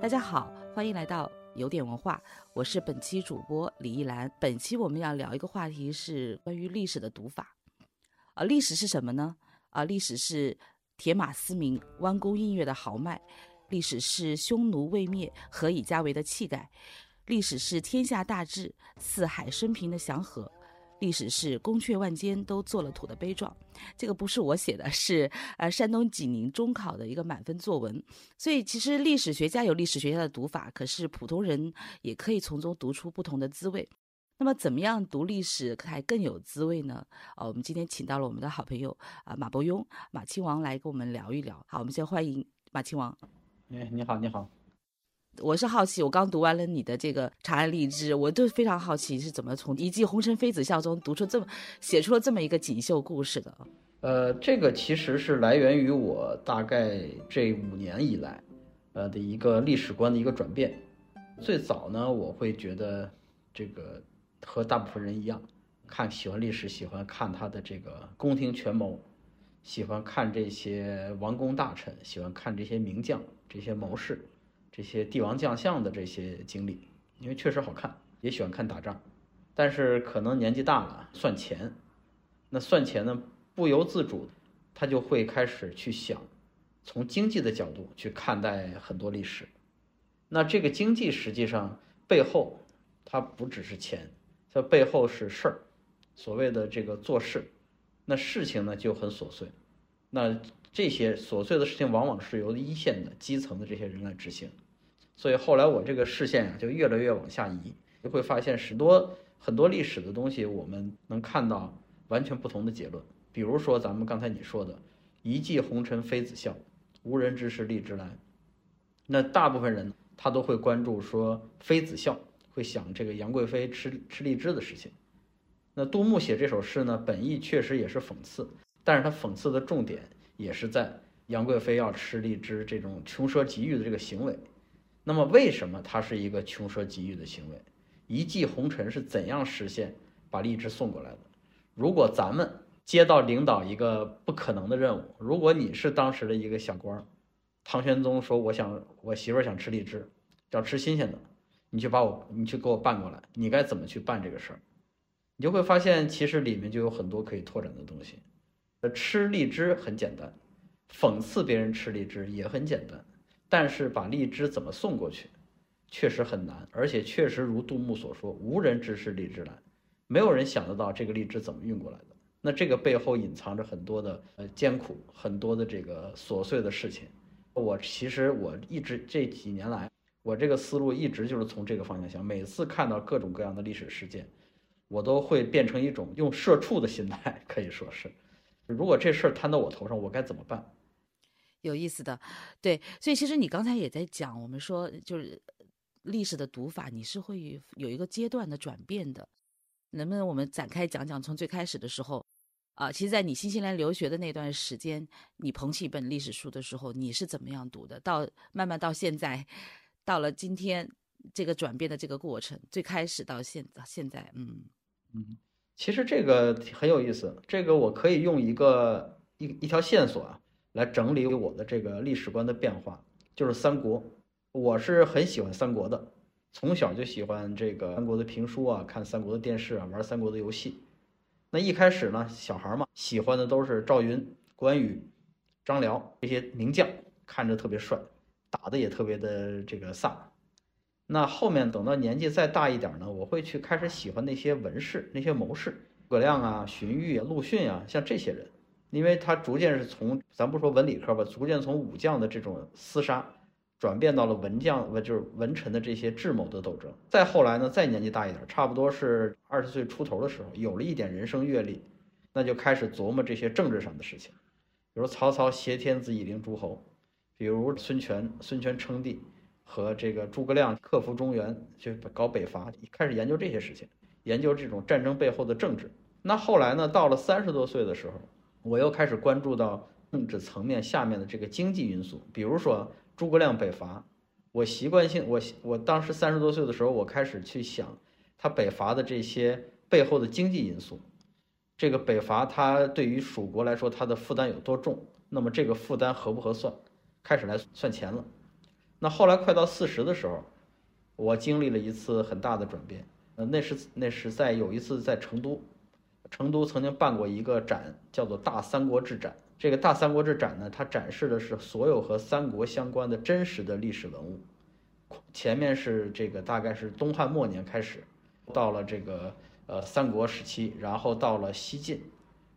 大家好，欢迎来到有点文化，我是本期主播李一兰。本期我们要聊一个话题是关于历史的读法。啊，历史是什么呢？啊，历史是铁马嘶鸣、弯弓映月的豪迈；历史是匈奴未灭、何以家为的气概；历史是天下大治、四海升平的祥和。历史是宫阙万间都做了土的悲壮，这个不是我写的，是呃山东济宁中考的一个满分作文。所以其实历史学家有历史学家的读法，可是普通人也可以从中读出不同的滋味。那么怎么样读历史才更有滋味呢？啊，我们今天请到了我们的好朋友啊马伯庸马亲王来跟我们聊一聊。好，我们先欢迎马亲王。哎，你好，你好。我是好奇，我刚读完了你的这个《长安荔枝》，我就非常好奇是怎么从一骑红尘妃子笑中读出这么写出了这么一个锦绣故事的。呃，这个其实是来源于我大概这五年以来，呃的一个历史观的一个转变。最早呢，我会觉得这个和大部分人一样，看喜欢历史，喜欢看他的这个宫廷权谋，喜欢看这些王公大臣，喜欢看这些名将、这些谋士。这些帝王将相的这些经历，因为确实好看，也喜欢看打仗，但是可能年纪大了，算钱，那算钱呢，不由自主，他就会开始去想，从经济的角度去看待很多历史。那这个经济实际上背后，它不只是钱，它背后是事儿，所谓的这个做事，那事情呢就很琐碎，那这些琐碎的事情往往是由一线的基层的这些人来执行。所以后来我这个视线啊就越来越往下移，就会发现许多很多历史的东西，我们能看到完全不同的结论。比如说咱们刚才你说的“一骑红尘妃子笑，无人知是荔枝来”，那大部分人他都会关注说妃子笑，会想这个杨贵妃吃吃荔枝的事情。那杜牧写这首诗呢，本意确实也是讽刺，但是他讽刺的重点也是在杨贵妃要吃荔枝这种穷奢极欲的这个行为。那么，为什么他是一个穷奢极欲的行为？一骑红尘是怎样实现把荔枝送过来的？如果咱们接到领导一个不可能的任务，如果你是当时的一个小官，唐玄宗说：“我想我媳妇儿想吃荔枝，要吃新鲜的，你去把我，你去给我办过来。”你该怎么去办这个事儿？你就会发现，其实里面就有很多可以拓展的东西。吃荔枝很简单，讽刺别人吃荔枝也很简单。但是把荔枝怎么送过去，确实很难，而且确实如杜牧所说，无人知是荔枝来，没有人想得到这个荔枝怎么运过来的。那这个背后隐藏着很多的呃艰苦，很多的这个琐碎的事情。我其实我一直这几年来，我这个思路一直就是从这个方向想。每次看到各种各样的历史事件，我都会变成一种用社畜的心态，可以说是，如果这事儿摊到我头上，我该怎么办？有意思的，对，所以其实你刚才也在讲，我们说就是历史的读法，你是会有一个阶段的转变的，能不能我们展开讲讲？从最开始的时候，啊，其实，在你新西兰留学的那段时间，你捧起一本历史书的时候，你是怎么样读的？到慢慢到现在，到了今天这个转变的这个过程，最开始到现现在，嗯嗯，其实这个很有意思，这个我可以用一个一一条线索啊。来整理我的这个历史观的变化，就是三国。我是很喜欢三国的，从小就喜欢这个三国的评书啊，看三国的电视啊，玩三国的游戏。那一开始呢，小孩嘛，喜欢的都是赵云、关羽、张辽这些名将，看着特别帅，打的也特别的这个飒。那后面等到年纪再大一点呢，我会去开始喜欢那些文士、那些谋士，诸葛亮啊、荀彧啊、陆逊啊，像这些人。因为他逐渐是从咱不说文理科吧，逐渐从武将的这种厮杀，转变到了文将，文就是文臣的这些智谋的斗争。再后来呢，再年纪大一点，差不多是二十岁出头的时候，有了一点人生阅历，那就开始琢磨这些政治上的事情，比如曹操挟天子以令诸侯，比如孙权，孙权称帝和这个诸葛亮克服中原，就搞北伐，开始研究这些事情，研究这种战争背后的政治。那后来呢，到了三十多岁的时候。我又开始关注到政治层面下面的这个经济因素，比如说诸葛亮北伐，我习惯性我我当时三十多岁的时候，我开始去想他北伐的这些背后的经济因素，这个北伐他对于蜀国来说他的负担有多重，那么这个负担合不合算？开始来算钱了。那后来快到四十的时候，我经历了一次很大的转变。呃，那是那是在有一次在成都，成都曾经办过一个展，叫做“大三国志展”。这个“大三国志展”呢，它展示的是所有和三国相关的真实的历史文物。前面是这个大概是东汉末年开始，到了这个呃三国时期，然后到了西晋，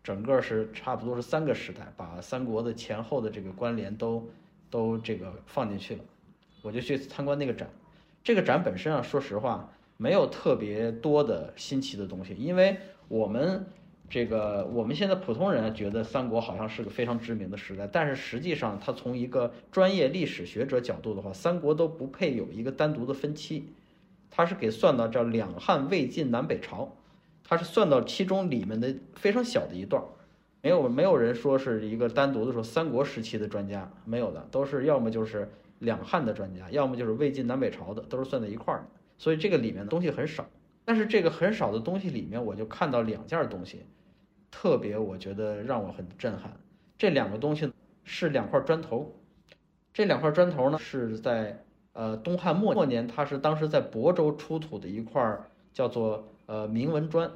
整个是差不多是三个时代，把三国的前后的这个关联都都这个放进去了。我就去参观那个展，这个展本身啊，说实话。没有特别多的新奇的东西，因为我们这个我们现在普通人觉得三国好像是个非常知名的时代，但是实际上，它从一个专业历史学者角度的话，三国都不配有一个单独的分期，它是给算到叫两汉、魏晋、南北朝，它是算到其中里面的非常小的一段，没有没有人说是一个单独的说三国时期的专家，没有的，都是要么就是两汉的专家，要么就是魏晋南北朝的，都是算在一块儿的。所以这个里面的东西很少，但是这个很少的东西里面，我就看到两件东西，特别我觉得让我很震撼。这两个东西是两块砖头，这两块砖头呢是在呃东汉末末年，它是当时在亳州出土的一块叫做呃铭文砖。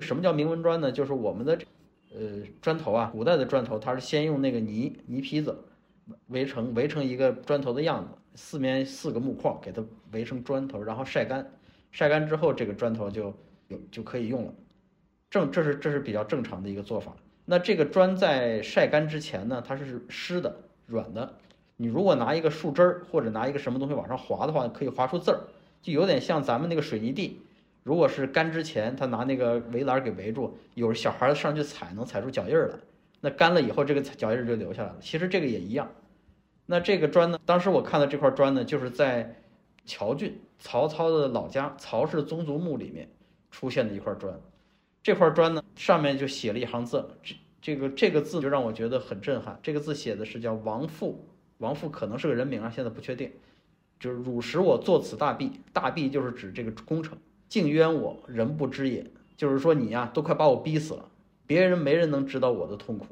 什么叫铭文砖呢？就是我们的呃砖头啊，古代的砖头，它是先用那个泥泥坯子围成围成一个砖头的样子。四面四个木框给它围成砖头，然后晒干，晒干之后这个砖头就有就可以用了。正这是这是比较正常的一个做法。那这个砖在晒干之前呢，它是湿的、软的。你如果拿一个树枝儿或者拿一个什么东西往上划的话，可以划出字儿，就有点像咱们那个水泥地。如果是干之前，他拿那个围栏给围住，有小孩上去踩能踩出脚印儿来。那干了以后，这个脚印儿就留下来了。其实这个也一样。那这个砖呢？当时我看到这块砖呢，就是在乔郡曹操的老家曹氏宗族墓里面出现的一块砖。这块砖呢，上面就写了一行字，这这个这个字就让我觉得很震撼。这个字写的是叫王父，王父可能是个人名啊，现在不确定。就是汝使我作此大弊，大弊就是指这个工程。竟冤我，人不知也。就是说你呀，都快把我逼死了，别人没人能知道我的痛苦。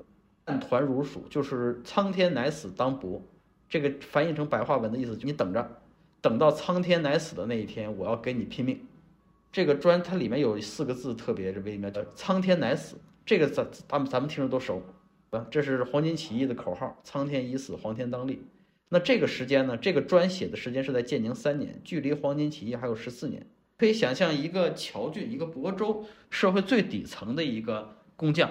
但团如鼠，就是苍天乃死当薄。这个翻译成白话文的意思，就你等着，等到苍天乃死的那一天，我要跟你拼命。这个砖它里面有四个字特别微妙，叫“苍天乃死”。这个咱咱们咱们听着都熟，啊，这是黄巾起义的口号，“苍天已死，黄天当立”。那这个时间呢？这个砖写的时间是在建宁三年，距离黄巾起义还有十四年。可以想象，一个侨郡，一个亳州社会最底层的一个工匠，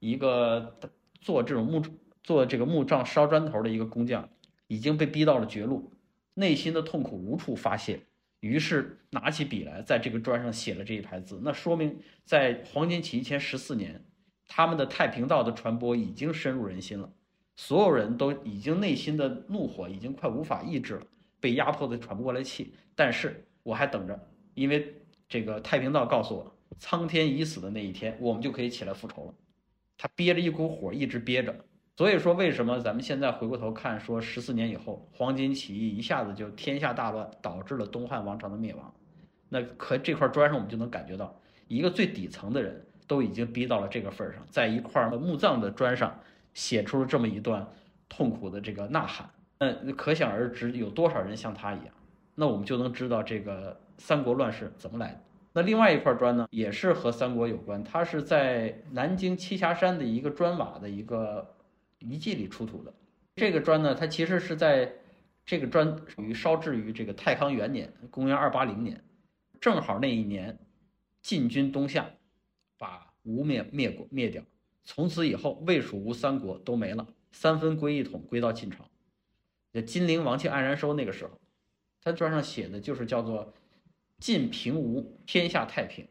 一个做这种木做这个木杖烧砖头的一个工匠。已经被逼到了绝路，内心的痛苦无处发泄，于是拿起笔来，在这个砖上写了这一排字。那说明在黄巾起义前十四年，他们的太平道的传播已经深入人心了，所有人都已经内心的怒火已经快无法抑制了，被压迫的喘不过来气。但是我还等着，因为这个太平道告诉我，苍天已死的那一天，我们就可以起来复仇了。他憋着一股火，一直憋着。所以说，为什么咱们现在回过头看，说十四年以后黄巾起义一下子就天下大乱，导致了东汉王朝的灭亡？那可这块砖上我们就能感觉到，一个最底层的人都已经逼到了这个份儿上，在一块墓葬的砖上写出了这么一段痛苦的这个呐喊。那可想而知，有多少人像他一样？那我们就能知道这个三国乱世怎么来的。那另外一块砖呢，也是和三国有关，它是在南京栖霞山的一个砖瓦的一个。遗迹里出土的这个砖呢，它其实是在这个砖属于烧制于这个太康元年，公元二八零年，正好那一年，晋军东下，把吴灭灭国灭掉，从此以后魏蜀吴三国都没了，三分归一统，归到晋朝。这金陵王气黯然收那个时候，他砖上写的就是叫做“晋平吴，天下太平”，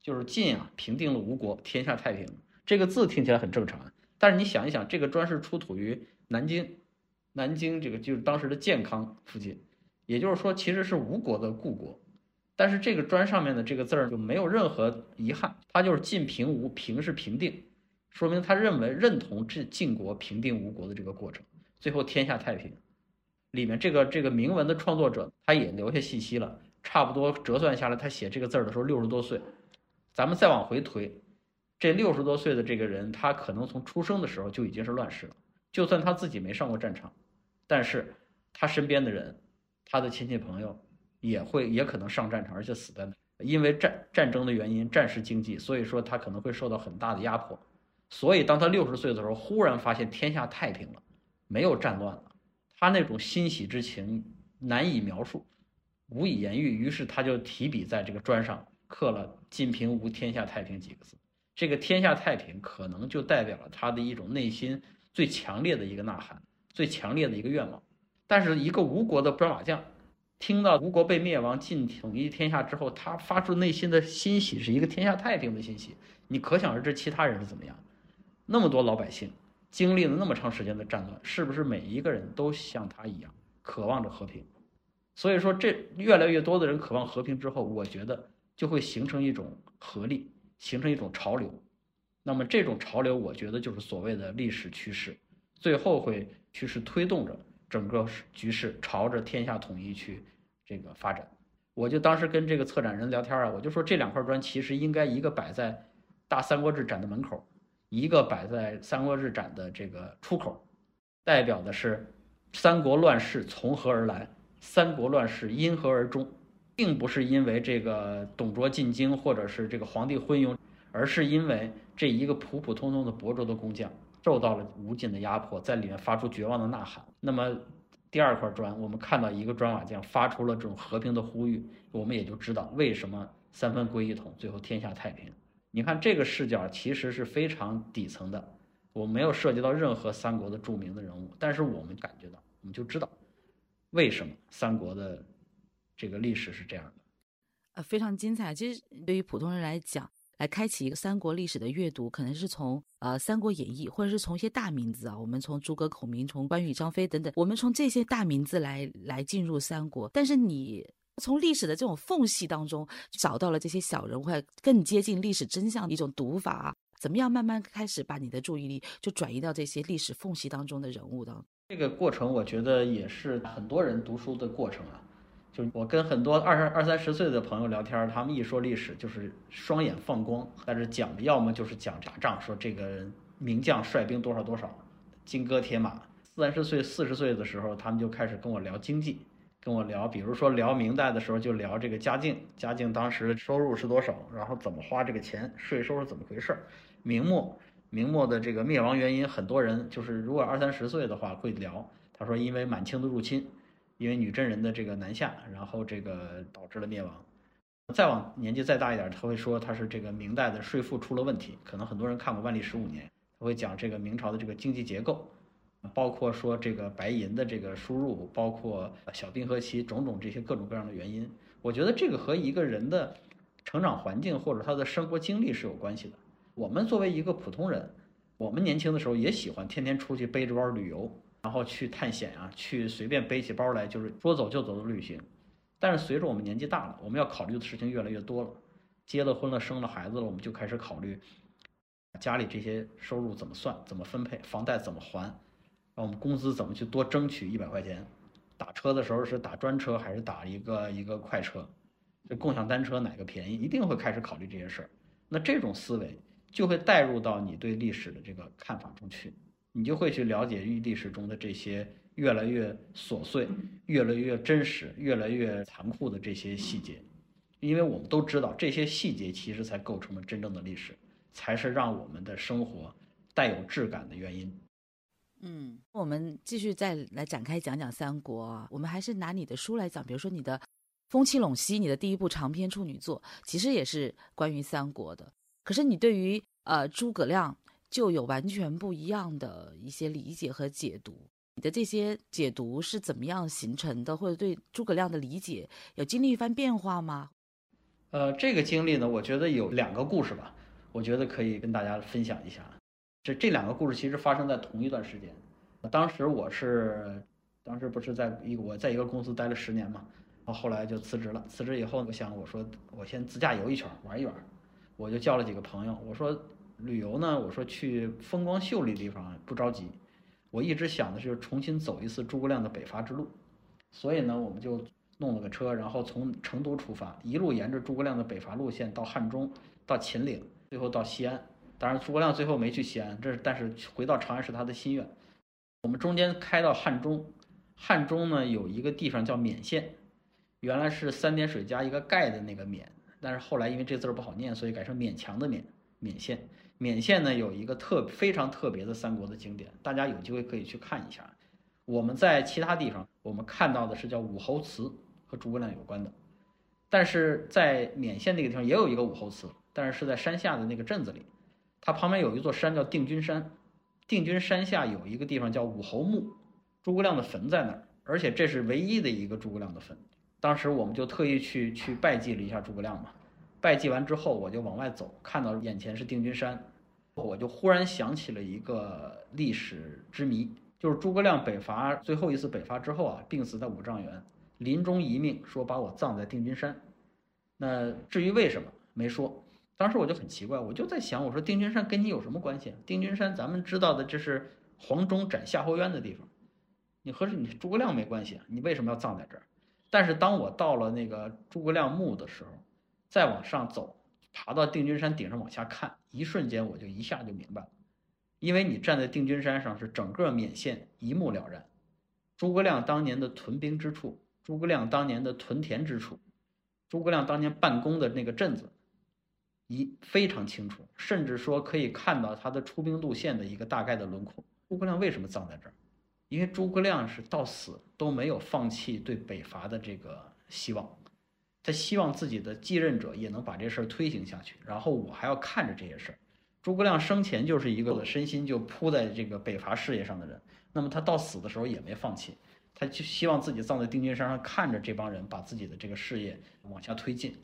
就是晋啊平定了吴国，天下太平。这个字听起来很正常啊。但是你想一想，这个砖是出土于南京，南京这个就是当时的健康附近，也就是说其实是吴国的故国。但是这个砖上面的这个字儿就没有任何遗憾，它就是晋平吴，平是平定，说明他认为认同这晋国平定吴国的这个过程，最后天下太平。里面这个这个铭文的创作者他也留下信息了，差不多折算下来，他写这个字儿的时候六十多岁，咱们再往回推。这六十多岁的这个人，他可能从出生的时候就已经是乱世了。就算他自己没上过战场，但是他身边的人，他的亲戚朋友也会也可能上战场，而且死在那。因为战战争的原因，战时经济，所以说他可能会受到很大的压迫。所以当他六十岁的时候，忽然发现天下太平了，没有战乱了，他那种欣喜之情难以描述，无以言喻。于是他就提笔在这个砖上刻了“晋平无天下太平”几个字。这个“天下太平”可能就代表了他的一种内心最强烈的一个呐喊，最强烈的一个愿望。但是一个吴国的砖瓦匠。听到吴国被灭亡、晋统一天下之后，他发出内心的欣喜是一个天下太平的欣喜。你可想而知，其他人是怎么样？那么多老百姓经历了那么长时间的战乱，是不是每一个人都像他一样渴望着和平？所以说，这越来越多的人渴望和平之后，我觉得就会形成一种合力，形成一种潮流。那么这种潮流，我觉得就是所谓的历史趋势，最后会趋势推动着。整个局势朝着天下统一去这个发展，我就当时跟这个策展人聊天啊，我就说这两块砖其实应该一个摆在大三国志展的门口，一个摆在三国志展的这个出口，代表的是三国乱世从何而来，三国乱世因何而终，并不是因为这个董卓进京或者是这个皇帝昏庸，而是因为这一个普普通通的亳州的工匠。受到了无尽的压迫，在里面发出绝望的呐喊。那么，第二块砖，我们看到一个砖瓦匠发出了这种和平的呼吁，我们也就知道为什么三分归一统，最后天下太平。你看这个视角其实是非常底层的，我没有涉及到任何三国的著名的人物，但是我们感觉到，我们就知道为什么三国的这个历史是这样的。呃，非常精彩。其实对于普通人来讲，来开启一个三国历史的阅读，可能是从呃《三国演义》，或者是从一些大名字啊，我们从诸葛孔明、从关羽、张飞等等，我们从这些大名字来来进入三国。但是你从历史的这种缝隙当中找到了这些小人物，更接近历史真相的一种读法，怎么样慢慢开始把你的注意力就转移到这些历史缝隙当中的人物当中？这个过程，我觉得也是很多人读书的过程啊。就我跟很多二十二三十岁的朋友聊天，他们一说历史就是双眼放光，但是讲的要么就是讲打仗，说这个名将率兵多少多少，金戈铁马。三十岁、四十岁的时候，他们就开始跟我聊经济，跟我聊，比如说聊明代的时候就聊这个嘉靖，嘉靖当时收入是多少，然后怎么花这个钱，税收是怎么回事儿。明末，明末的这个灭亡原因，很多人就是如果二三十岁的话会聊，他说因为满清的入侵。因为女真人的这个南下，然后这个导致了灭亡。再往年纪再大一点，他会说他是这个明代的税赋出了问题。可能很多人看过《万历十五年》，他会讲这个明朝的这个经济结构，包括说这个白银的这个输入，包括小冰河期种种这些各种各样的原因。我觉得这个和一个人的成长环境或者他的生活经历是有关系的。我们作为一个普通人，我们年轻的时候也喜欢天天出去背着包旅游。然后去探险啊，去随便背起包来就是说走就走的旅行。但是随着我们年纪大了，我们要考虑的事情越来越多了。结了婚了，生了孩子了，我们就开始考虑家里这些收入怎么算、怎么分配，房贷怎么还，我们工资怎么去多争取一百块钱。打车的时候是打专车还是打一个一个快车？这共享单车哪个便宜？一定会开始考虑这些事儿。那这种思维就会带入到你对历史的这个看法中去。你就会去了解历史中的这些越来越琐碎、越来越真实、越来越残酷的这些细节，因为我们都知道这些细节其实才构成了真正的历史，才是让我们的生活带有质感的原因。嗯，我们继续再来展开讲讲三国啊，我们还是拿你的书来讲，比如说你的《风起陇西》，你的第一部长篇处女作，其实也是关于三国的。可是你对于呃诸葛亮。就有完全不一样的一些理解和解读。你的这些解读是怎么样形成的？或者对诸葛亮的理解有经历一番变化吗？呃，这个经历呢，我觉得有两个故事吧，我觉得可以跟大家分享一下。这这两个故事其实发生在同一段时间。当时我是，当时不是在一我在一个公司待了十年嘛，然后后来就辞职了。辞职以后，我想我说我先自驾游一圈玩一玩，我就叫了几个朋友，我说。旅游呢？我说去风光秀丽的地方不着急，我一直想的是重新走一次诸葛亮的北伐之路，所以呢，我们就弄了个车，然后从成都出发，一路沿着诸葛亮的北伐路线到汉中，到秦岭，最后到西安。当然，诸葛亮最后没去西安，这是但是回到长安是他的心愿。我们中间开到汉中，汉中呢有一个地方叫勉县，原来是三点水加一个盖的那个勉，但是后来因为这字儿不好念，所以改成勉强的勉。勉县，勉县呢有一个特非常特别的三国的经典，大家有机会可以去看一下。我们在其他地方我们看到的是叫武侯祠，和诸葛亮有关的，但是在勉县那个地方也有一个武侯祠，但是是在山下的那个镇子里，它旁边有一座山叫定军山，定军山下有一个地方叫武侯墓，诸葛亮的坟在那儿，而且这是唯一的一个诸葛亮的坟。当时我们就特意去去拜祭了一下诸葛亮嘛。拜祭完之后，我就往外走，看到眼前是定军山，我就忽然想起了一个历史之谜，就是诸葛亮北伐最后一次北伐之后啊，病死在五丈原，临终遗命说把我葬在定军山。那至于为什么没说，当时我就很奇怪，我就在想，我说定军山跟你有什么关系？定军山咱们知道的这是黄忠斩夏侯渊的地方，你和你诸葛亮没关系，你为什么要葬在这儿？但是当我到了那个诸葛亮墓的时候。再往上走，爬到定军山顶上往下看，一瞬间我就一下就明白了，因为你站在定军山上，是整个缅县一目了然，诸葛亮当年的屯兵之处，诸葛亮当年的屯田之处，诸葛亮当年办公的那个镇子，一非常清楚，甚至说可以看到他的出兵路线的一个大概的轮廓。诸葛亮为什么葬在这儿？因为诸葛亮是到死都没有放弃对北伐的这个希望。他希望自己的继任者也能把这事儿推行下去，然后我还要看着这些事儿。诸葛亮生前就是一个身心就扑在这个北伐事业上的人，那么他到死的时候也没放弃，他就希望自己葬在定军山上，看着这帮人把自己的这个事业往下推进。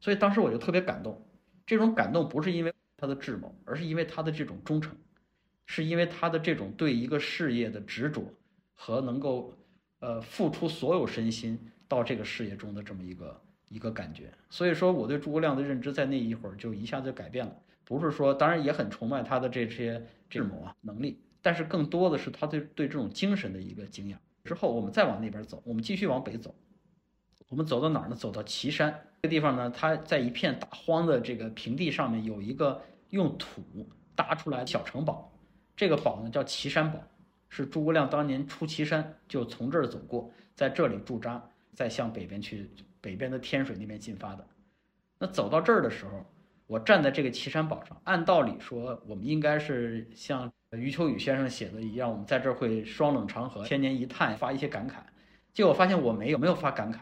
所以当时我就特别感动，这种感动不是因为他的智谋，而是因为他的这种忠诚，是因为他的这种对一个事业的执着和能够呃付出所有身心到这个事业中的这么一个。一个感觉，所以说我对诸葛亮的认知在那一会儿就一下子改变了。不是说，当然也很崇拜他的这些智谋啊能力，但是更多的是他对对这种精神的一个敬仰。之后我们再往那边走，我们继续往北走，我们走到哪儿呢？走到岐山这个地方呢，它在一片大荒的这个平地上面有一个用土搭出来的小城堡，这个堡呢叫岐山堡，是诸葛亮当年出岐山就从这儿走过，在这里驻扎，再向北边去。北边的天水那边进发的，那走到这儿的时候，我站在这个岐山堡上，按道理说，我们应该是像余秋雨先生写的一样，我们在这儿会双冷长河，千年一叹，发一些感慨。结果发现我没有，没有发感慨，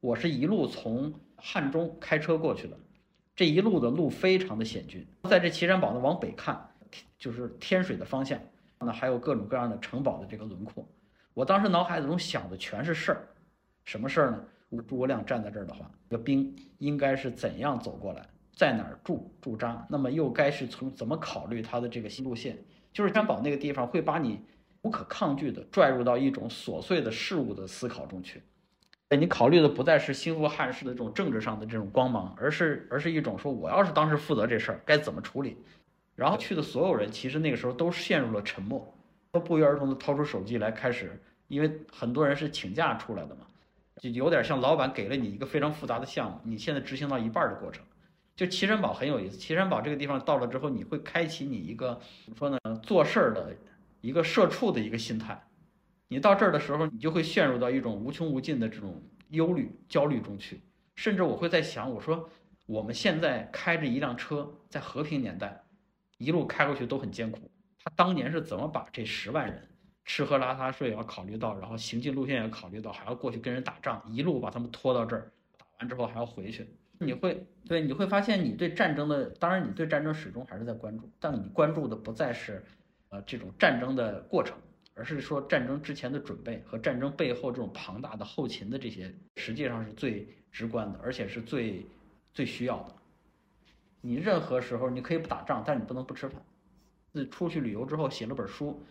我是一路从汉中开车过去的，这一路的路非常的险峻，在这岐山堡呢往北看，就是天水的方向，那还有各种各样的城堡的这个轮廓。我当时脑海中想的全是事儿，什么事儿呢？诸葛亮站在这儿的话，这个兵应该是怎样走过来，在哪儿驻驻扎？那么又该是从怎么考虑他的这个新路线？就是山堡那个地方会把你无可抗拒的拽入到一种琐碎的事物的思考中去。你考虑的不再是兴复汉室的这种政治上的这种光芒，而是而是一种说我要是当时负责这事儿该怎么处理？然后去的所有人其实那个时候都陷入了沉默，都不约而同的掏出手机来开始，因为很多人是请假出来的嘛。就有点像老板给了你一个非常复杂的项目，你现在执行到一半的过程。就岐山堡很有意思，岐山堡这个地方到了之后，你会开启你一个怎么说呢？做事儿的一个社畜的一个心态。你到这儿的时候，你就会陷入到一种无穷无尽的这种忧虑、焦虑中去。甚至我会在想，我说我们现在开着一辆车，在和平年代，一路开过去都很艰苦。他当年是怎么把这十万人？吃喝拉撒睡也要考虑到，然后行进路线也要考虑到，还要过去跟人打仗，一路把他们拖到这儿，打完之后还要回去。你会对你会发现，你对战争的，当然你对战争始终还是在关注，但你关注的不再是，呃，这种战争的过程，而是说战争之前的准备和战争背后这种庞大的后勤的这些，实际上是最直观的，而且是最最需要的。你任何时候你可以不打仗，但你不能不吃饭。自出去旅游之后，写了本书。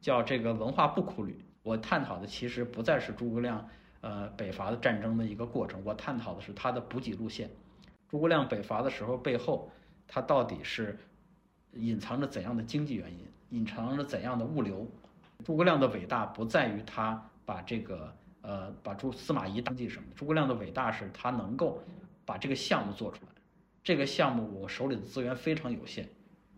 叫这个文化不苦旅，我探讨的其实不再是诸葛亮，呃，北伐的战争的一个过程，我探讨的是他的补给路线。诸葛亮北伐的时候背后，他到底是隐藏着怎样的经济原因，隐藏着怎样的物流？诸葛亮的伟大不在于他把这个，呃，把诸司马懿当记什么？诸葛亮的伟大是他能够把这个项目做出来。这个项目我手里的资源非常有限，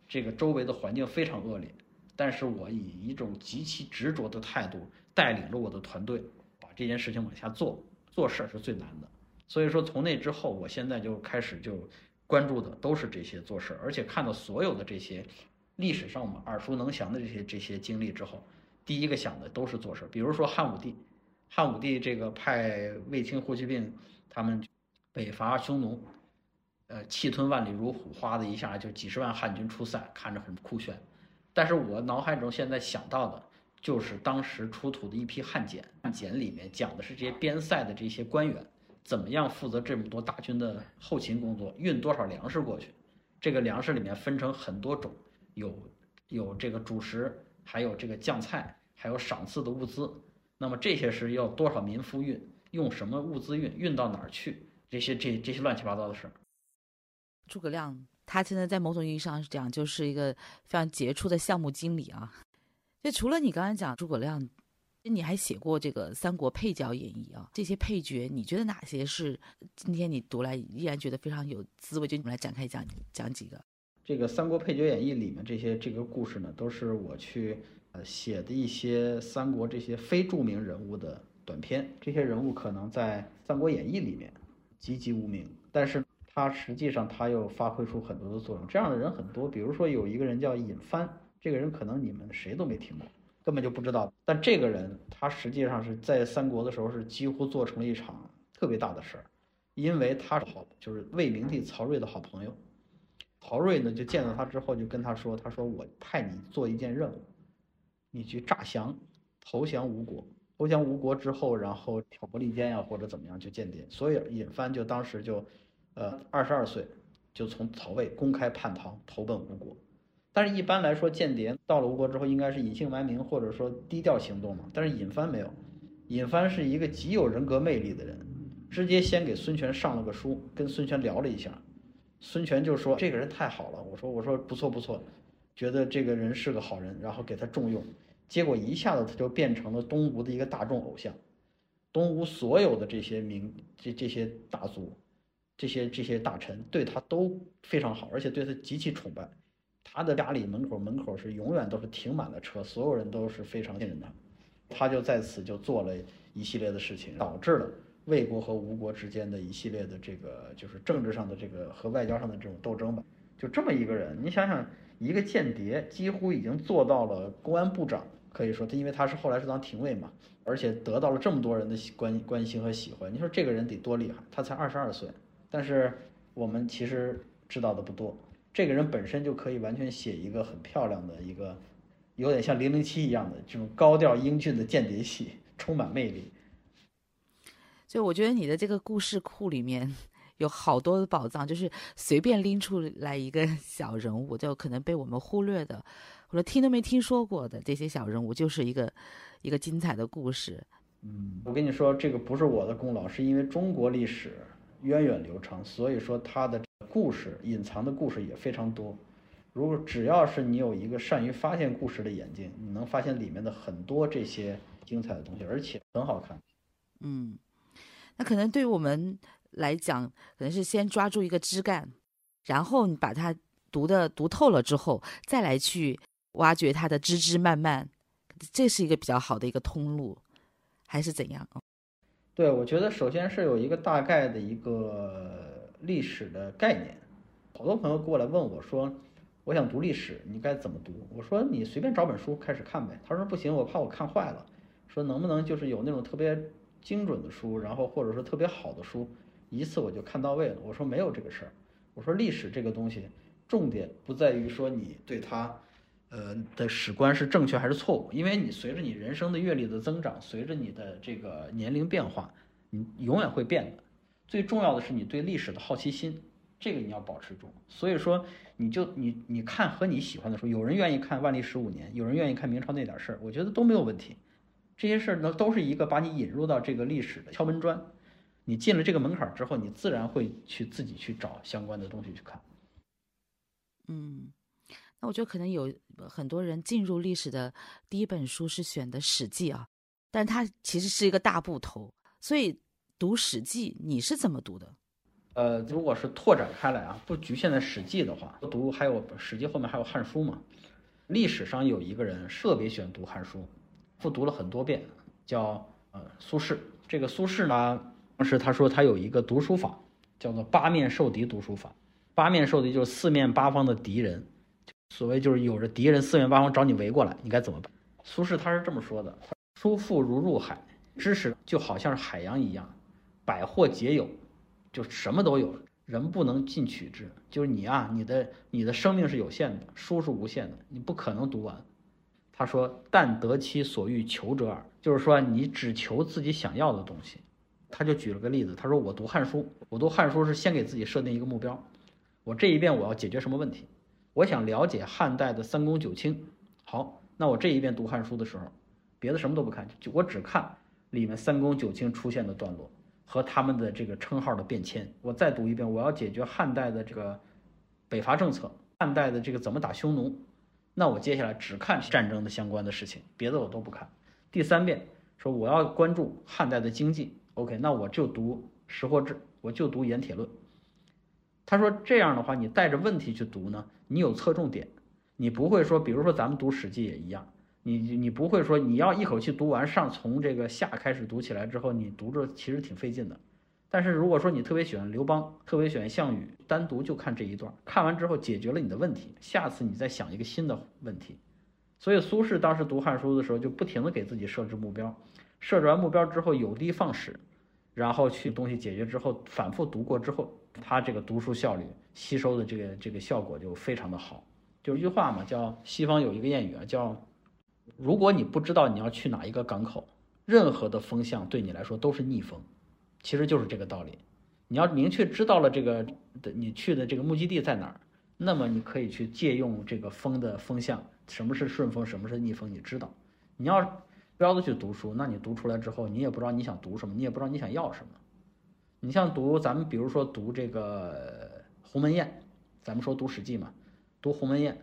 这个周围的环境非常恶劣。但是我以一种极其执着的态度带领着我的团队，把这件事情往下做。做事儿是最难的，所以说从那之后，我现在就开始就关注的都是这些做事儿，而且看到所有的这些历史上我们耳熟能详的这些这些经历之后，第一个想的都是做事儿。比如说汉武帝，汉武帝这个派卫青、霍去病他们北伐匈奴，呃，气吞万里如虎，哗的一下就几十万汉军出塞，看着很酷炫。但是我脑海中现在想到的。就是当时出土的一批汉简，汉简里面讲的是这些边塞的这些官员怎么样负责这么多大军的后勤工作，运多少粮食过去。这个粮食里面分成很多种，有有这个主食，还有这个酱菜，还有赏赐的物资。那么这些是要多少民夫运，用什么物资运，运到哪儿去？这些这这些乱七八糟的事。诸葛亮他现在在某种意义上是讲，就是一个非常杰出的项目经理啊。就除了你刚才讲诸葛亮，你还写过这个《三国配角演义》啊？这些配角，你觉得哪些是今天你读来依然觉得非常有滋味？就你们来展开讲讲几个。这个《三国配角演义》里面这些这个故事呢，都是我去呃写的一些三国这些非著名人物的短篇。这些人物可能在《三国演义》里面籍籍无名，但是他实际上他又发挥出很多的作用。这样的人很多，比如说有一个人叫尹藩。这个人可能你们谁都没听过，根本就不知道。但这个人他实际上是在三国的时候是几乎做成了一场特别大的事儿，因为他是好就是魏明帝曹睿的好朋友。曹睿呢就见到他之后就跟他说：“他说我派你做一件任务，你去诈降，投降吴国。投降吴国之后，然后挑拨离间呀或者怎么样就间谍。所以尹藩就当时就，呃，二十二岁就从曹魏公开叛唐，投奔吴国。”但是，一般来说，间谍到了吴国之后，应该是隐姓埋名，或者说低调行动嘛。但是尹帆没有，尹帆是一个极有人格魅力的人，直接先给孙权上了个书，跟孙权聊了一下，孙权就说这个人太好了，我说我说不错不错，觉得这个人是个好人，然后给他重用，结果一下子他就变成了东吴的一个大众偶像，东吴所有的这些名这这些大族，这些这些大臣对他都非常好，而且对他极其崇拜。他的家里门口门口是永远都是停满了车，所有人都是非常信任他，他就在此就做了一系列的事情，导致了魏国和吴国之间的一系列的这个就是政治上的这个和外交上的这种斗争吧。就这么一个人，你想想，一个间谍几乎已经做到了公安部长，可以说他因为他是后来是当廷尉嘛，而且得到了这么多人的关关心和喜欢。你说这个人得多厉害？他才二十二岁，但是我们其实知道的不多。这个人本身就可以完全写一个很漂亮的一个，有点像零零七一样的这种高调英俊的间谍戏，充满魅力。所以我觉得你的这个故事库里面有好多的宝藏，就是随便拎出来一个小人物，就可能被我们忽略的，或者听都没听说过的这些小人物，就是一个一个精彩的故事。嗯，我跟你说，这个不是我的功劳，是因为中国历史源远流长，所以说它的。故事隐藏的故事也非常多，如果只要是你有一个善于发现故事的眼睛，你能发现里面的很多这些精彩的东西，而且很好看。嗯，那可能对于我们来讲，可能是先抓住一个枝干，然后你把它读的读透了之后，再来去挖掘它的枝枝蔓蔓，这是一个比较好的一个通路，还是怎样？对，我觉得首先是有一个大概的一个。历史的概念，好多朋友过来问我说：“我想读历史，你该怎么读？”我说：“你随便找本书开始看呗。”他说：“不行，我怕我看坏了。”说：“能不能就是有那种特别精准的书，然后或者说特别好的书，一次我就看到位了？”我说：“没有这个事儿。”我说：“历史这个东西，重点不在于说你对它，呃的史观是正确还是错误，因为你随着你人生的阅历的增长，随着你的这个年龄变化，你永远会变的。”最重要的是你对历史的好奇心，这个你要保持住。所以说，你就你你看和你喜欢的书，有人愿意看万历十五年，有人愿意看明朝那点事儿，我觉得都没有问题。这些事儿呢，都是一个把你引入到这个历史的敲门砖。你进了这个门槛之后，你自然会去自己去找相关的东西去看。嗯，那我觉得可能有很多人进入历史的第一本书是选的《史记》啊，但它其实是一个大部头，所以。读《史记》，你是怎么读的？呃，如果是拓展开来啊，不局限在《史记》的话，读还有《史记》后面还有《汉书》嘛。历史上有一个人特别喜欢读《汉书》，复读了很多遍，叫呃苏轼。这个苏轼呢，当时他说他有一个读书法，叫做八面受敌读书法。八面受敌就是四面八方的敌人，所谓就是有着敌人四面八方找你围过来，你该怎么办？苏轼他是这么说的：书富如入海，知识就好像是海洋一样，百货皆有，就什么都有。人不能尽取之，就是你啊，你的你的生命是有限的，书是无限的，你不可能读完。他说：“但得其所欲求者耳。”就是说，你只求自己想要的东西。他就举了个例子，他说：“我读《汉书》，我读《汉书》是先给自己设定一个目标，我这一遍我要解决什么问题？我想了解汉代的三公九卿。好，那我这一遍读《汉书》的时候，别的什么都不看，就我只看里面三公九卿出现的段落。”和他们的这个称号的变迁，我再读一遍。我要解决汉代的这个北伐政策，汉代的这个怎么打匈奴，那我接下来只看战争的相关的事情，别的我都不看。第三遍说我要关注汉代的经济，OK，那我就读《识货志》，我就读《盐铁论》。他说这样的话，你带着问题去读呢，你有侧重点，你不会说，比如说咱们读《史记》也一样。你你不会说你要一口气读完上从这个下开始读起来之后，你读着其实挺费劲的。但是如果说你特别喜欢刘邦，特别喜欢项羽，单独就看这一段，看完之后解决了你的问题，下次你再想一个新的问题。所以苏轼当时读《汉书》的时候，就不停的给自己设置目标，设置完目标之后有的放矢，然后去东西解决之后，反复读过之后，他这个读书效率、吸收的这个这个效果就非常的好。就一句话嘛，叫西方有一个谚语啊，叫。如果你不知道你要去哪一个港口，任何的风向对你来说都是逆风，其实就是这个道理。你要明确知道了这个的你去的这个目的地在哪儿，那么你可以去借用这个风的风向，什么是顺风，什么是逆风，你知道。你要标着去读书，那你读出来之后，你也不知道你想读什么，你也不知道你想要什么。你像读咱们比如说读这个《鸿门宴》，咱们说读《史记》嘛，读《鸿门宴》。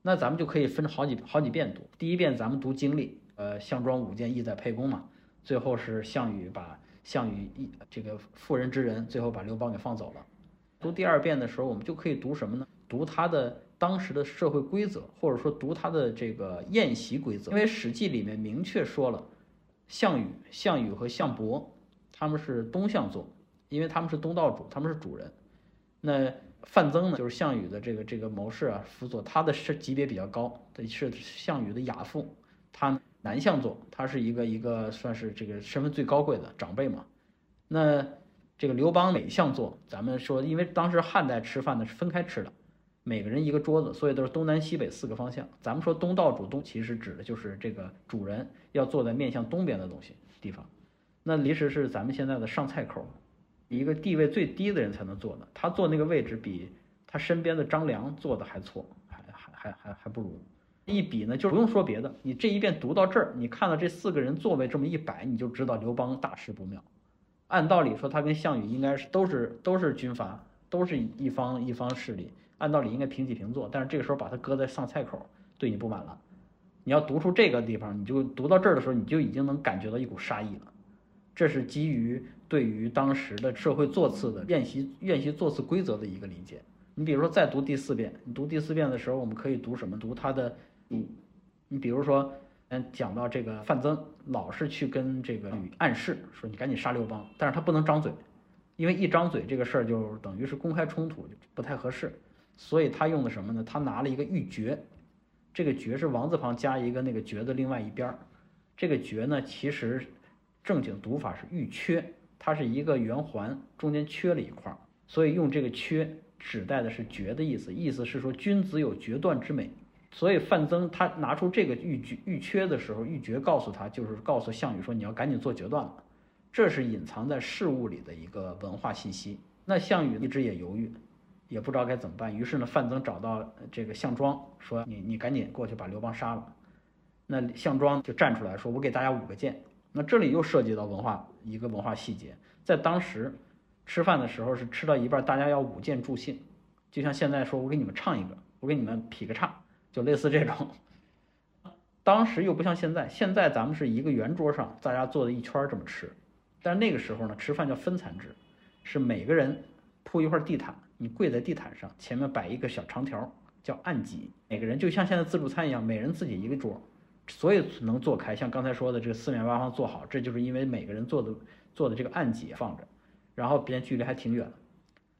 那咱们就可以分好几好几遍读。第一遍咱们读经历，呃，项庄舞剑，意在沛公嘛。最后是项羽把项羽一这个妇人之仁，最后把刘邦给放走了。读第二遍的时候，我们就可以读什么呢？读他的当时的社会规则，或者说读他的这个宴席规则。因为《史记》里面明确说了，项羽、项羽和项伯他们是东向坐，因为他们是东道主，他们是主人。那范增呢，就是项羽的这个这个谋士啊，辅佐他的是级别比较高，是项羽的亚父，他南向坐，他是一个一个算是这个身份最高贵的长辈嘛。那这个刘邦北向坐，咱们说，因为当时汉代吃饭呢是分开吃的，每个人一个桌子，所以都是东南西北四个方向。咱们说东道主东，其实指的就是这个主人要坐在面向东边的东西地方。那离实是咱们现在的上菜口。一个地位最低的人才能坐的，他坐那个位置比他身边的张良坐的还错，还还还还还不如。一比呢，就不用说别的，你这一遍读到这儿，你看到这四个人座位这么一摆，你就知道刘邦大事不妙。按道理说，他跟项羽应该是都是都是军阀，都是一方一方势力，按道理应该平起平坐。但是这个时候把他搁在上菜口，对你不满了。你要读出这个地方，你就读到这儿的时候，你就已经能感觉到一股杀意了。这是基于对于当时的社会座次的练习练习座次规则的一个理解。你比如说，再读第四遍，你读第四遍的时候，我们可以读什么？读他的，嗯，你比如说，嗯，讲到这个范增老是去跟这个吕暗示说你赶紧杀刘邦，但是他不能张嘴，因为一张嘴这个事儿就等于是公开冲突，不太合适。所以他用的什么呢？他拿了一个玉珏，这个珏是王字旁加一个那个珏的另外一边儿，这个珏呢，其实。正经读法是玉缺，它是一个圆环，中间缺了一块儿，所以用这个缺指代的是绝的意思，意思是说君子有决断之美。所以范增他拿出这个玉绝玉缺的时候，玉珏告诉他就是告诉项羽说你要赶紧做决断了，这是隐藏在事物里的一个文化信息。那项羽一直也犹豫，也不知道该怎么办。于是呢，范增找到这个项庄说你你赶紧过去把刘邦杀了。那项庄就站出来说，我给大家五个键。那这里又涉及到文化一个文化细节，在当时吃饭的时候是吃到一半，大家要舞剑助兴，就像现在说我给你们唱一个，我给你们劈个叉，就类似这种。当时又不像现在，现在咱们是一个圆桌上，大家坐在一圈这么吃，但那个时候呢，吃饭叫分餐制，是每个人铺一块地毯，你跪在地毯上，前面摆一个小长条，叫案几，每个人就像现在自助餐一样，每人自己一个桌，所以能做开。像刚才说的这个四面八方做好，这就是因为每个人做的做的这个按几放着，然后边距离还挺远。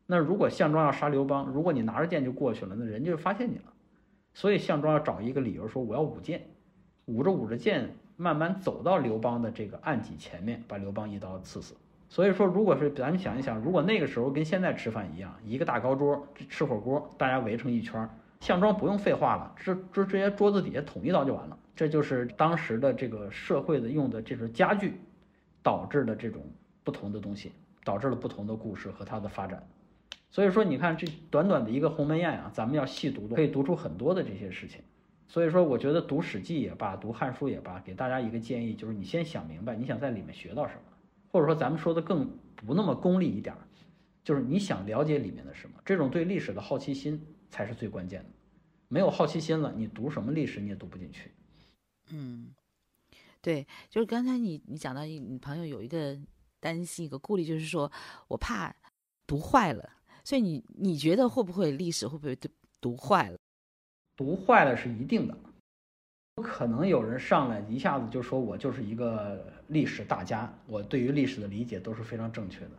那如果项庄要杀刘邦，如果你拿着剑就过去了，那人家就发现你了。所以项庄要找一个理由说我要舞剑，舞着舞着剑，慢慢走到刘邦的这个暗戟前面，把刘邦一刀刺死。所以说，如果是咱们想一想，如果那个时候跟现在吃饭一样，一个大高桌吃火锅，大家围成一圈，项庄不用废话了，直直直接桌子底下捅一刀就完了。这就是当时的这个社会的用的这种家具，导致的这种不同的东西，导致了不同的故事和它的发展。所以说，你看这短短的一个鸿门宴啊，咱们要细读，可以读出很多的这些事情。所以说，我觉得读《史记》也罢，读《汉书》也罢，给大家一个建议，就是你先想明白你想在里面学到什么。或者说，咱们说的更不那么功利一点，就是你想了解里面的什么，这种对历史的好奇心才是最关键的。没有好奇心了，你读什么历史你也读不进去。嗯，对，就是刚才你你讲到你朋友有一个担心一个顾虑，就是说我怕读坏了，所以你你觉得会不会历史会不会读读坏了？读坏了是一定的。不可能有人上来一下子就说我就是一个历史大家，我对于历史的理解都是非常正确的。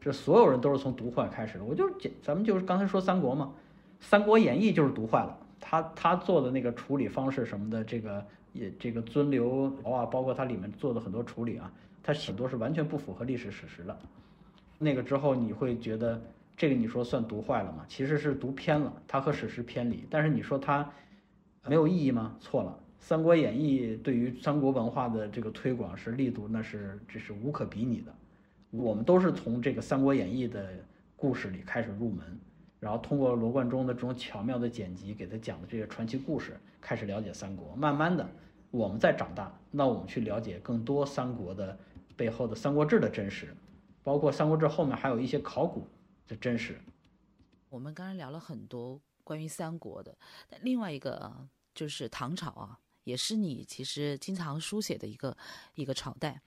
这所有人都是从读坏开始的。我就简，咱们就是刚才说三国嘛，《三国演义》就是读坏了。他他做的那个处理方式什么的，这个也这个尊刘啊，包括它里面做的很多处理啊，它很多是完全不符合历史史实的。那个之后你会觉得这个你说算读坏了吗？其实是读偏了，它和史实偏离。但是你说它没有意义吗？错了。《三国演义》对于三国文化的这个推广是力度，那是这是无可比拟的。我们都是从这个《三国演义》的故事里开始入门，然后通过罗贯中的这种巧妙的剪辑，给他讲的这些传奇故事，开始了解三国。慢慢的，我们在长大，那我们去了解更多三国的背后的《三国志》的真实，包括《三国志》后面还有一些考古的真实。我们刚才聊了很多关于三国的，但另外一个就是唐朝啊。也是你其实经常书写的一个一个朝代，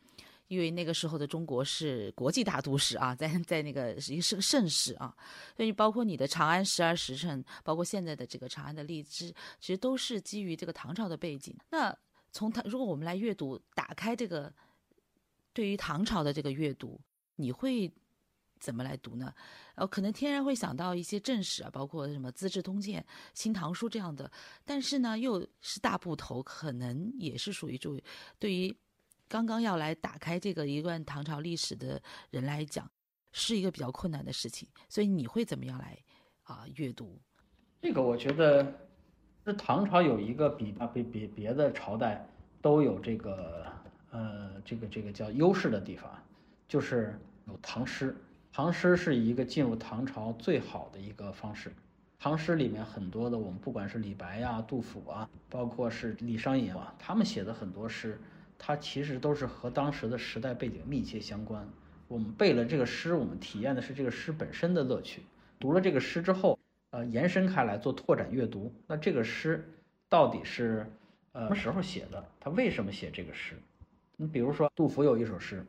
因为那个时候的中国是国际大都市啊，在在那个是是个盛世啊，所以包括你的《长安十二时辰》，包括现在的这个《长安的荔枝》，其实都是基于这个唐朝的背景。那从唐，如果我们来阅读，打开这个对于唐朝的这个阅读，你会？怎么来读呢？呃，可能天然会想到一些正史啊，包括什么《资治通鉴》《新唐书》这样的，但是呢，又是大部头，可能也是属于就对于刚刚要来打开这个一段唐朝历史的人来讲，是一个比较困难的事情。所以你会怎么样来啊阅读？这个我觉得，是唐朝有一个比啊比比别的朝代都有这个呃这个这个叫优势的地方，就是有唐诗。唐诗是一个进入唐朝最好的一个方式。唐诗里面很多的，我们不管是李白呀、杜甫啊，包括是李商隐啊，他们写的很多诗，它其实都是和当时的时代背景密切相关。我们背了这个诗，我们体验的是这个诗本身的乐趣。读了这个诗之后，呃，延伸开来做拓展阅读，那这个诗到底是呃什么时候写的？他为什么写这个诗？你比如说，杜甫有一首诗。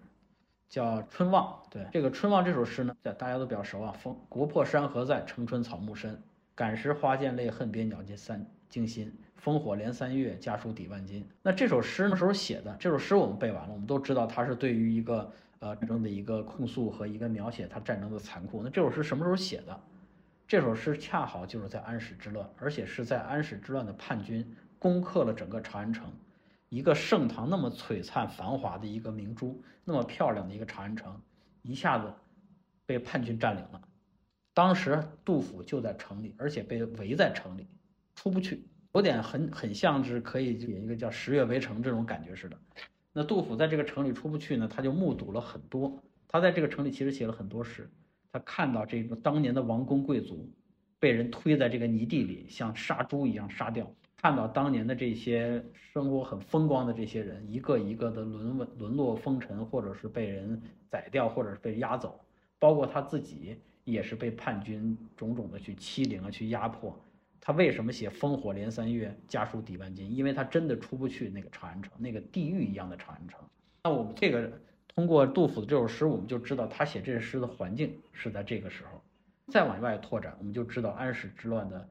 叫《春望》，对这个《春望》这首诗呢，在大家都比较熟啊。风国破山河在，城春草木深。感时花溅泪，恨别鸟尽三惊心。烽火连三月，家书抵万金。那这首诗什么时候写的？这首诗我们背完了，我们都知道它是对于一个呃战争的一个控诉和一个描写，它战争的残酷。那这首诗什么时候写的？这首诗恰好就是在安史之乱，而且是在安史之乱的叛军攻克了整个长安城。一个盛唐那么璀璨繁华的一个明珠，那么漂亮的一个长安城，一下子被叛军占领了。当时杜甫就在城里，而且被围在城里，出不去，有点很很像是可以演一个叫《十月围城》这种感觉似的。那杜甫在这个城里出不去呢，他就目睹了很多。他在这个城里其实写了很多诗，他看到这个当年的王公贵族被人推在这个泥地里，像杀猪一样杀掉。看到当年的这些生活很风光的这些人，一个一个的沦沦沦落风尘，或者是被人宰掉，或者是被押走，包括他自己也是被叛军种种的去欺凌啊，去压迫。他为什么写烽火连三月，家书抵万金？因为他真的出不去那个长安城，那个地狱一样的长安城。那我们这个通过杜甫的这首诗，我们就知道他写这首诗的环境是在这个时候。再往外拓展，我们就知道安史之乱的。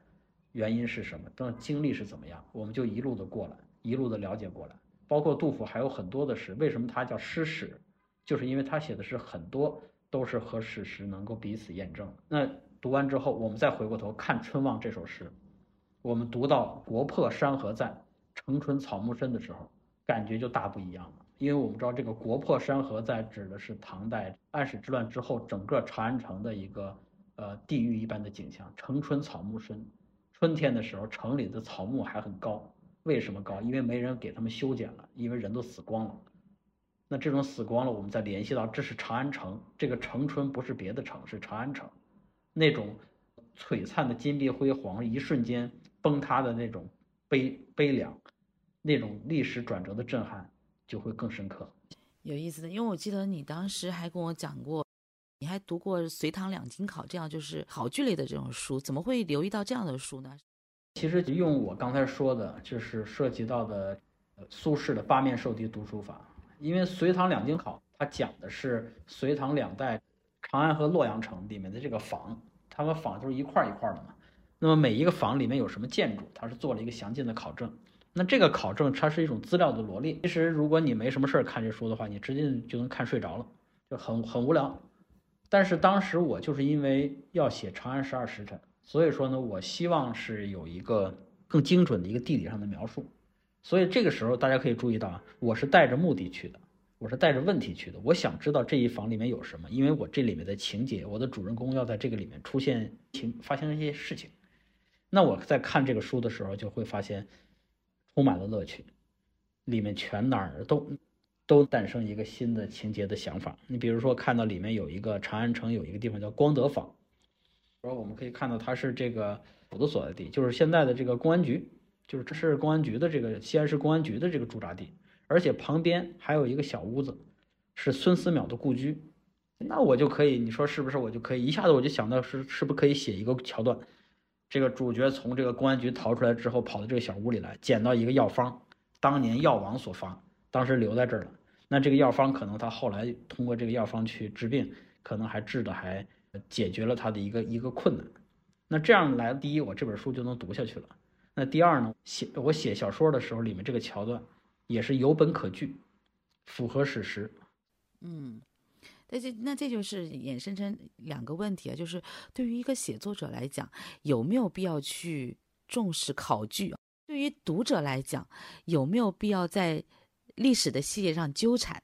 原因是什么，等经历是怎么样，我们就一路的过来，一路的了解过来。包括杜甫还有很多的诗，为什么他叫诗史？就是因为他写的是很多都是和史实能够彼此验证。那读完之后，我们再回过头看《春望》这首诗，我们读到“国破山河在，城春草木深”的时候，感觉就大不一样了。因为我们知道这个“国破山河在”指的是唐代安史之乱之后整个长安城的一个呃地狱一般的景象。城春草木深，春天的时候城里的草木还很高，为什么高？因为没人给他们修剪了，因为人都死光了。那这种死光了，我们再联系到这是长安城，这个城春不是别的城，是长安城，那种璀璨的金碧辉煌，一瞬间崩塌的那种悲悲凉，那种历史转折的震撼。就会更深刻，有意思的，因为我记得你当时还跟我讲过，你还读过《隋唐两京考》这样就是考据类的这种书，怎么会留意到这样的书呢？其实用我刚才说的，就是涉及到的苏轼的八面受敌读书法，因为《隋唐两京考》它讲的是隋唐两代长安和洛阳城里面的这个坊，它和坊就是一块一块的嘛，那么每一个房里面有什么建筑，它是做了一个详尽的考证。那这个考证它是一种资料的罗列。其实如果你没什么事儿看这书的话，你直接就能看睡着了，就很很无聊。但是当时我就是因为要写《长安十二时辰》，所以说呢，我希望是有一个更精准的一个地理上的描述。所以这个时候大家可以注意到啊，我是带着目的去的，我是带着问题去的。我想知道这一房里面有什么，因为我这里面的情节，我的主人公要在这个里面出现情发生一些事情。那我在看这个书的时候就会发现。充满了乐趣，里面全哪儿都都诞生一个新的情节的想法。你比如说，看到里面有一个长安城有一个地方叫光德坊，然后我们可以看到它是这个府的所在地，就是现在的这个公安局，就是这是公安局的这个西安市公安局的这个驻扎地，而且旁边还有一个小屋子，是孙思邈的故居。那我就可以，你说是不是？我就可以一下子我就想到是是不是可以写一个桥段？这个主角从这个公安局逃出来之后，跑到这个小屋里来，捡到一个药方，当年药王所发，当时留在这儿了。那这个药方可能他后来通过这个药方去治病，可能还治的还解决了他的一个一个困难。那这样来，第一，我这本书就能读下去了。那第二呢，写我写小说的时候，里面这个桥段也是有本可据，符合史实。嗯。那这那这就是衍生成两个问题啊，就是对于一个写作者来讲，有没有必要去重视考据？对于读者来讲，有没有必要在历史的细节上纠缠？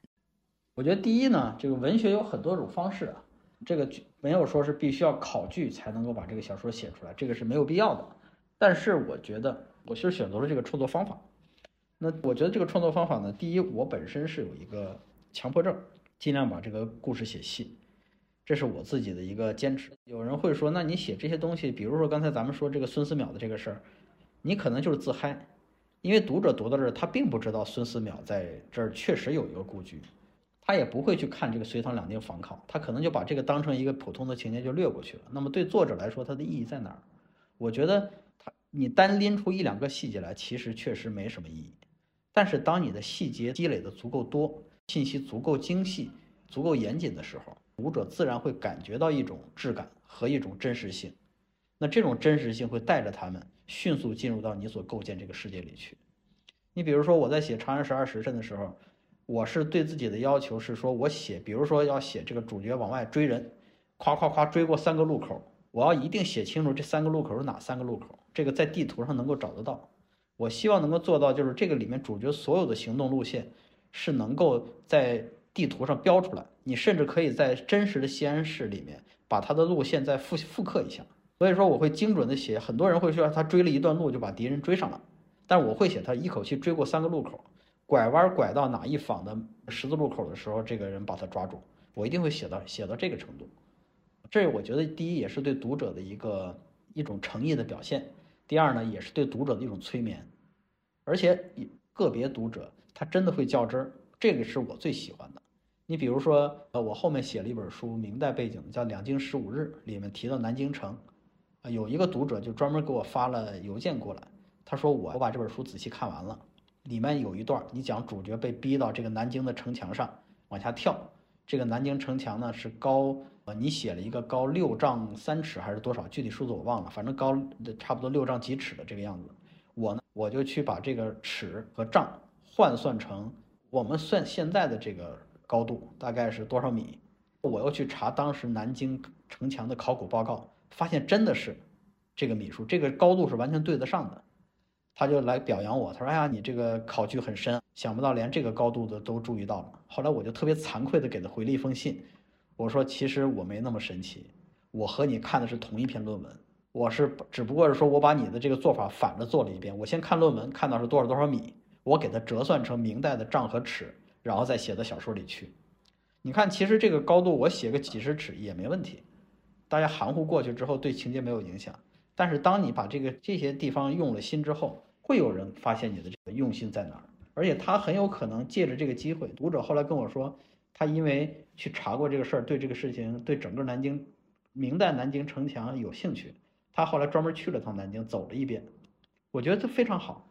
我觉得第一呢，这个文学有很多种方式啊，这个没有说是必须要考据才能够把这个小说写出来，这个是没有必要的。但是我觉得，我其实选择了这个创作方法。那我觉得这个创作方法呢，第一，我本身是有一个强迫症。尽量把这个故事写细，这是我自己的一个坚持。有人会说，那你写这些东西，比如说刚才咱们说这个孙思邈的这个事儿，你可能就是自嗨，因为读者读到这儿，他并不知道孙思邈在这儿确实有一个故居，他也不会去看这个隋唐两京访考，他可能就把这个当成一个普通的情节就略过去了。那么对作者来说，它的意义在哪儿？我觉得他你单拎出一两个细节来，其实确实没什么意义。但是当你的细节积累的足够多。信息足够精细、足够严谨的时候，读者自然会感觉到一种质感和一种真实性。那这种真实性会带着他们迅速进入到你所构建这个世界里去。你比如说，我在写《长安十二时辰》的时候，我是对自己的要求是说，我写，比如说要写这个主角往外追人，夸夸夸追过三个路口，我要一定写清楚这三个路口是哪三个路口，这个在地图上能够找得到。我希望能够做到，就是这个里面主角所有的行动路线。是能够在地图上标出来，你甚至可以在真实的西安市里面把它的路线再复复刻一下。所以说我会精准的写，很多人会说他追了一段路就把敌人追上了，但我会写他一口气追过三个路口，拐弯拐到哪一坊的十字路口的时候，这个人把他抓住，我一定会写到写到这个程度。这我觉得第一也是对读者的一个一种诚意的表现，第二呢也是对读者的一种催眠，而且个别读者。他真的会较真儿，这个是我最喜欢的。你比如说，呃，我后面写了一本书，明代背景叫《两京十五日》，里面提到南京城，啊，有一个读者就专门给我发了邮件过来，他说我我把这本书仔细看完了，里面有一段你讲主角被逼到这个南京的城墙上往下跳，这个南京城墙呢是高呃，你写了一个高六丈三尺还是多少，具体数字我忘了，反正高差不多六丈几尺的这个样子。我呢，我就去把这个尺和丈换算成我们算现在的这个高度大概是多少米。我又去查当时南京城墙的考古报告，发现真的是这个米数，这个高度是完全对得上的。他就来表扬我，他说：“哎呀，你这个考据很深，想不到连这个高度的都注意到了。”后来我就特别惭愧的给他回了一封信，我说：“其实我没那么神奇，我和你看的是同一篇论文，我是只不过是说我把你的这个做法反着做了一遍。我先看论文，看到是多少多少米，我给它折算成明代的丈和尺，然后再写到小说里去。你看，其实这个高度我写个几十尺也没问题，大家含糊过去之后对情节没有影响。”但是当你把这个这些地方用了心之后，会有人发现你的这个用心在哪儿，而且他很有可能借着这个机会，读者后来跟我说，他因为去查过这个事儿，对这个事情，对整个南京明代南京城墙有兴趣，他后来专门去了趟南京，走了一遍，我觉得这非常好。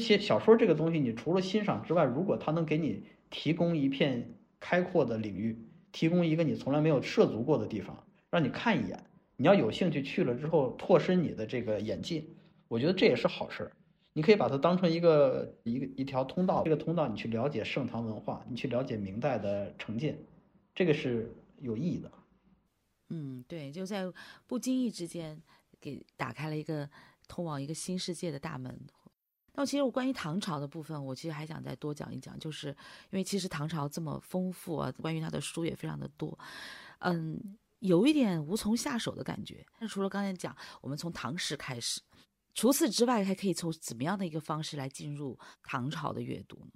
写小说这个东西，你除了欣赏之外，如果他能给你提供一片开阔的领域，提供一个你从来没有涉足过的地方，让你看一眼。你要有兴趣去了之后拓深你的这个眼界，我觉得这也是好事儿。你可以把它当成一个一个一条通道，这个通道你去了解盛唐文化，你去了解明代的城建，这个是有意义的。嗯，对，就在不经意之间给打开了一个通往一个新世界的大门。那其实我关于唐朝的部分，我其实还想再多讲一讲，就是因为其实唐朝这么丰富啊，关于它的书也非常的多，嗯。有一点无从下手的感觉。那除了刚才讲，我们从唐诗开始，除此之外，还可以从怎么样的一个方式来进入唐朝的阅读呢？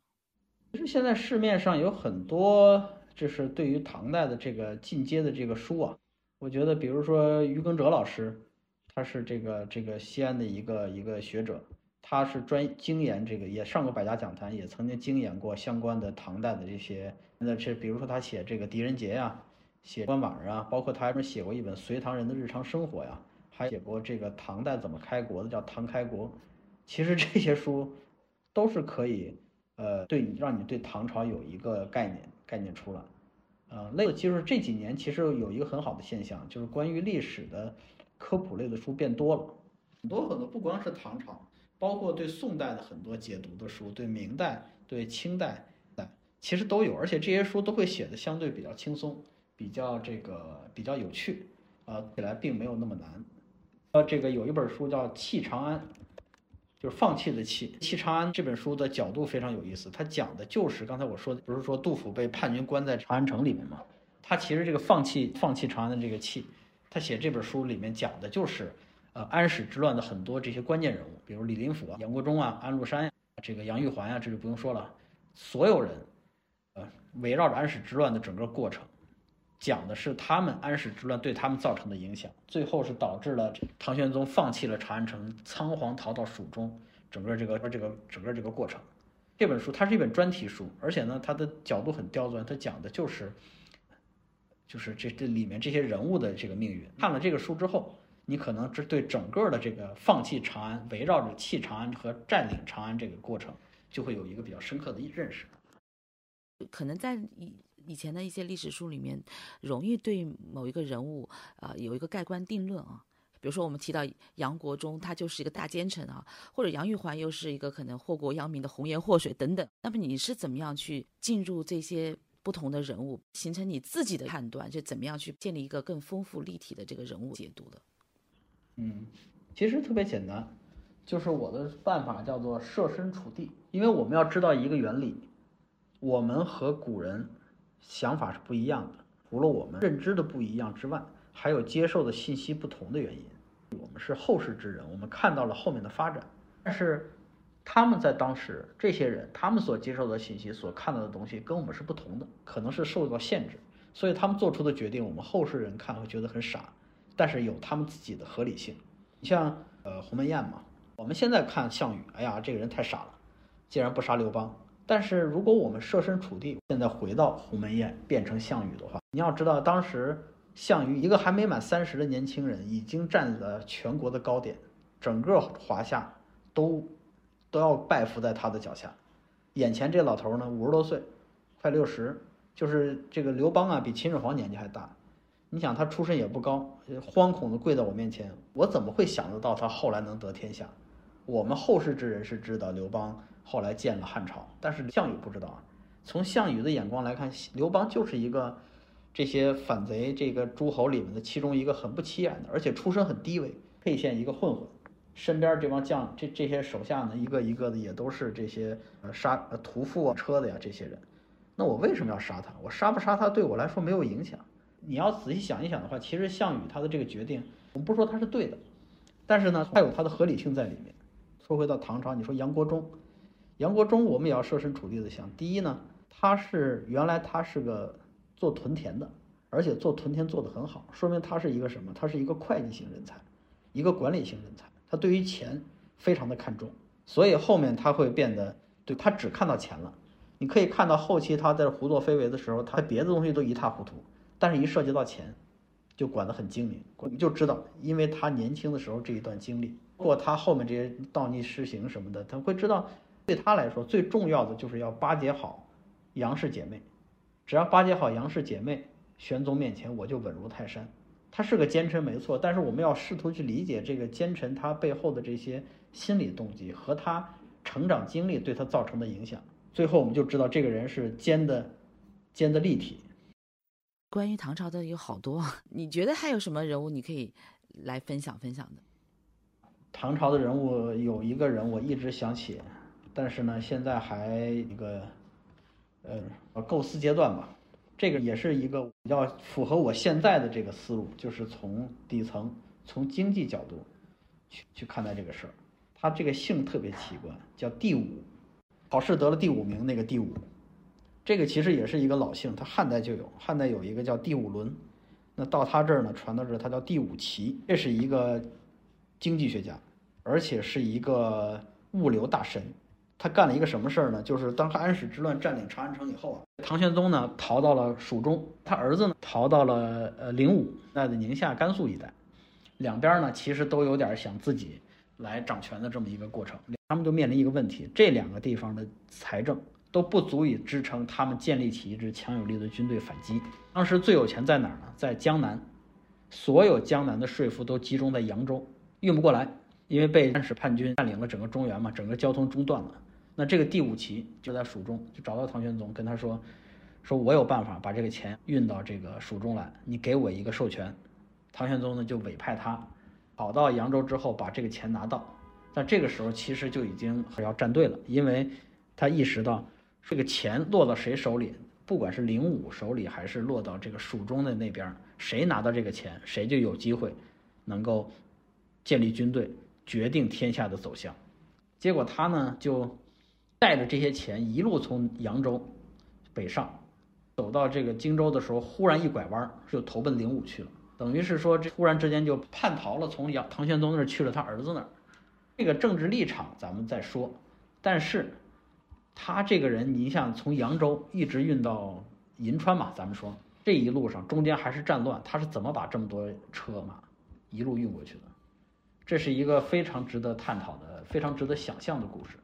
其实现在市面上有很多，就是对于唐代的这个进阶的这个书啊。我觉得，比如说于耕哲老师，他是这个这个西安的一个一个学者，他是专精研这个，也上过百家讲坛，也曾经精研过相关的唐代的这些。那这比如说他写这个狄仁杰呀。写官网啊，包括他还写过一本《隋唐人的日常生活》呀，还写过这个唐代怎么开国的，叫《唐开国》。其实这些书都是可以，呃，对你让你对唐朝有一个概念概念出来。呃，类就是这几年其实有一个很好的现象，就是关于历史的科普类的书变多了，很多很多，不光是唐朝，包括对宋代的很多解读的书，对明代、对清代其实都有，而且这些书都会写的相对比较轻松。比较这个比较有趣，啊，起来并没有那么难。呃，这个有一本书叫《弃长安》，就是放弃的弃。弃长安这本书的角度非常有意思，它讲的就是刚才我说的，不是说杜甫被叛军关在长安城里面吗？他其实这个放弃放弃长安的这个弃，他写这本书里面讲的就是，呃，安史之乱的很多这些关键人物，比如李林甫啊、杨国忠啊、安禄山呀、这个杨玉环呀，这就不用说了，所有人，呃，围绕着安史之乱的整个过程。讲的是他们安史之乱对他们造成的影响，最后是导致了唐玄宗放弃了长安城，仓皇逃到蜀中，整个这个这个整个这个过程。这本书它是一本专题书，而且呢，它的角度很刁钻，它讲的就是就是这这里面这些人物的这个命运。看了这个书之后，你可能这对整个的这个放弃长安，围绕着弃长安和占领长安这个过程，就会有一个比较深刻的认识。可能在以。以前的一些历史书里面，容易对某一个人物啊有一个盖棺定论啊。比如说我们提到杨国忠，他就是一个大奸臣啊，或者杨玉环又是一个可能祸国殃民的红颜祸水等等。那么你是怎么样去进入这些不同的人物，形成你自己的判断，就怎么样去建立一个更丰富立体的这个人物解读的？嗯，其实特别简单，就是我的办法叫做设身处地，因为我们要知道一个原理，我们和古人。想法是不一样的，除了我们认知的不一样之外，还有接受的信息不同的原因。我们是后世之人，我们看到了后面的发展，但是他们在当时，这些人他们所接受的信息、所看到的东西跟我们是不同的，可能是受到限制，所以他们做出的决定，我们后世人看会觉得很傻，但是有他们自己的合理性。你像呃鸿门宴嘛，我们现在看项羽，哎呀，这个人太傻了，竟然不杀刘邦。但是如果我们设身处地，现在回到鸿门宴变成项羽的话，你要知道，当时项羽一个还没满三十的年轻人，已经站在全国的高点，整个华夏都都要拜服在他的脚下。眼前这老头呢，五十多岁，快六十，就是这个刘邦啊，比秦始皇年纪还大。你想他出身也不高，惶恐的跪在我面前，我怎么会想得到他后来能得天下？我们后世之人是知道刘邦后来建了汉朝，但是项羽不知道啊。从项羽的眼光来看，刘邦就是一个这些反贼这个诸侯里面的其中一个很不起眼的，而且出身很低微，沛县一个混混，身边这帮将这这些手下呢，一个一个的也都是这些呃杀呃屠夫啊车的呀这些人。那我为什么要杀他？我杀不杀他对我来说没有影响。你要仔细想一想的话，其实项羽他的这个决定，我们不说他是对的，但是呢，他有他的合理性在里面。说回到唐朝，你说杨国忠，杨国忠我们也要设身处地的想，第一呢，他是原来他是个做屯田的，而且做屯田做得很好，说明他是一个什么？他是一个会计型人才，一个管理型人才，他对于钱非常的看重，所以后面他会变得对他只看到钱了。你可以看到后期他在胡作非为的时候，他别的东西都一塌糊涂，但是一涉及到钱，就管得很精明。你就知道，因为他年轻的时候这一段经历。过他后面这些倒逆施行什么的，他会知道，对他来说最重要的就是要巴结好杨氏姐妹，只要巴结好杨氏姐妹，玄宗面前我就稳如泰山。他是个奸臣没错，但是我们要试图去理解这个奸臣他背后的这些心理动机和他成长经历对他造成的影响，最后我们就知道这个人是奸的，奸的立体。关于唐朝的有好多，你觉得还有什么人物你可以来分享分享的？唐朝的人物有一个人我一直想起，但是呢，现在还一个，呃，构思阶段吧。这个也是一个比较符合我现在的这个思路，就是从底层、从经济角度去去看待这个事儿。他这个姓特别奇怪，叫第五，考试得了第五名那个第五。这个其实也是一个老姓，他汉代就有，汉代有一个叫第五伦，那到他这儿呢，传到这儿，他叫第五奇，这是一个。经济学家，而且是一个物流大神。他干了一个什么事儿呢？就是当安史之乱占领长安城以后啊，唐玄宗呢逃到了蜀中，他儿子呢逃到了呃灵武，那的宁夏、甘肃一带。两边呢其实都有点想自己来掌权的这么一个过程。他们就面临一个问题：这两个地方的财政都不足以支撑他们建立起一支强有力的军队反击。当时最有钱在哪儿呢？在江南，所有江南的税赋都集中在扬州。运不过来，因为被安史叛军占领了整个中原嘛，整个交通中断了。那这个第五旗就在蜀中，就找到唐玄宗，跟他说：“说我有办法把这个钱运到这个蜀中来，你给我一个授权。”唐玄宗呢就委派他跑到扬州之后，把这个钱拿到。但这个时候其实就已经要站队了，因为他意识到这个钱落到谁手里，不管是灵武手里，还是落到这个蜀中的那边，谁拿到这个钱，谁就有机会能够。建立军队，决定天下的走向。结果他呢，就带着这些钱一路从扬州北上，走到这个荆州的时候，忽然一拐弯，就投奔灵武去了。等于是说，这忽然之间就叛逃了，从杨唐玄宗那儿去了他儿子那儿。这个政治立场咱们再说，但是他这个人，你像从扬州一直运到银川嘛，咱们说这一路上中间还是战乱，他是怎么把这么多车马一路运过去的？这是一个非常值得探讨的、非常值得想象的故事。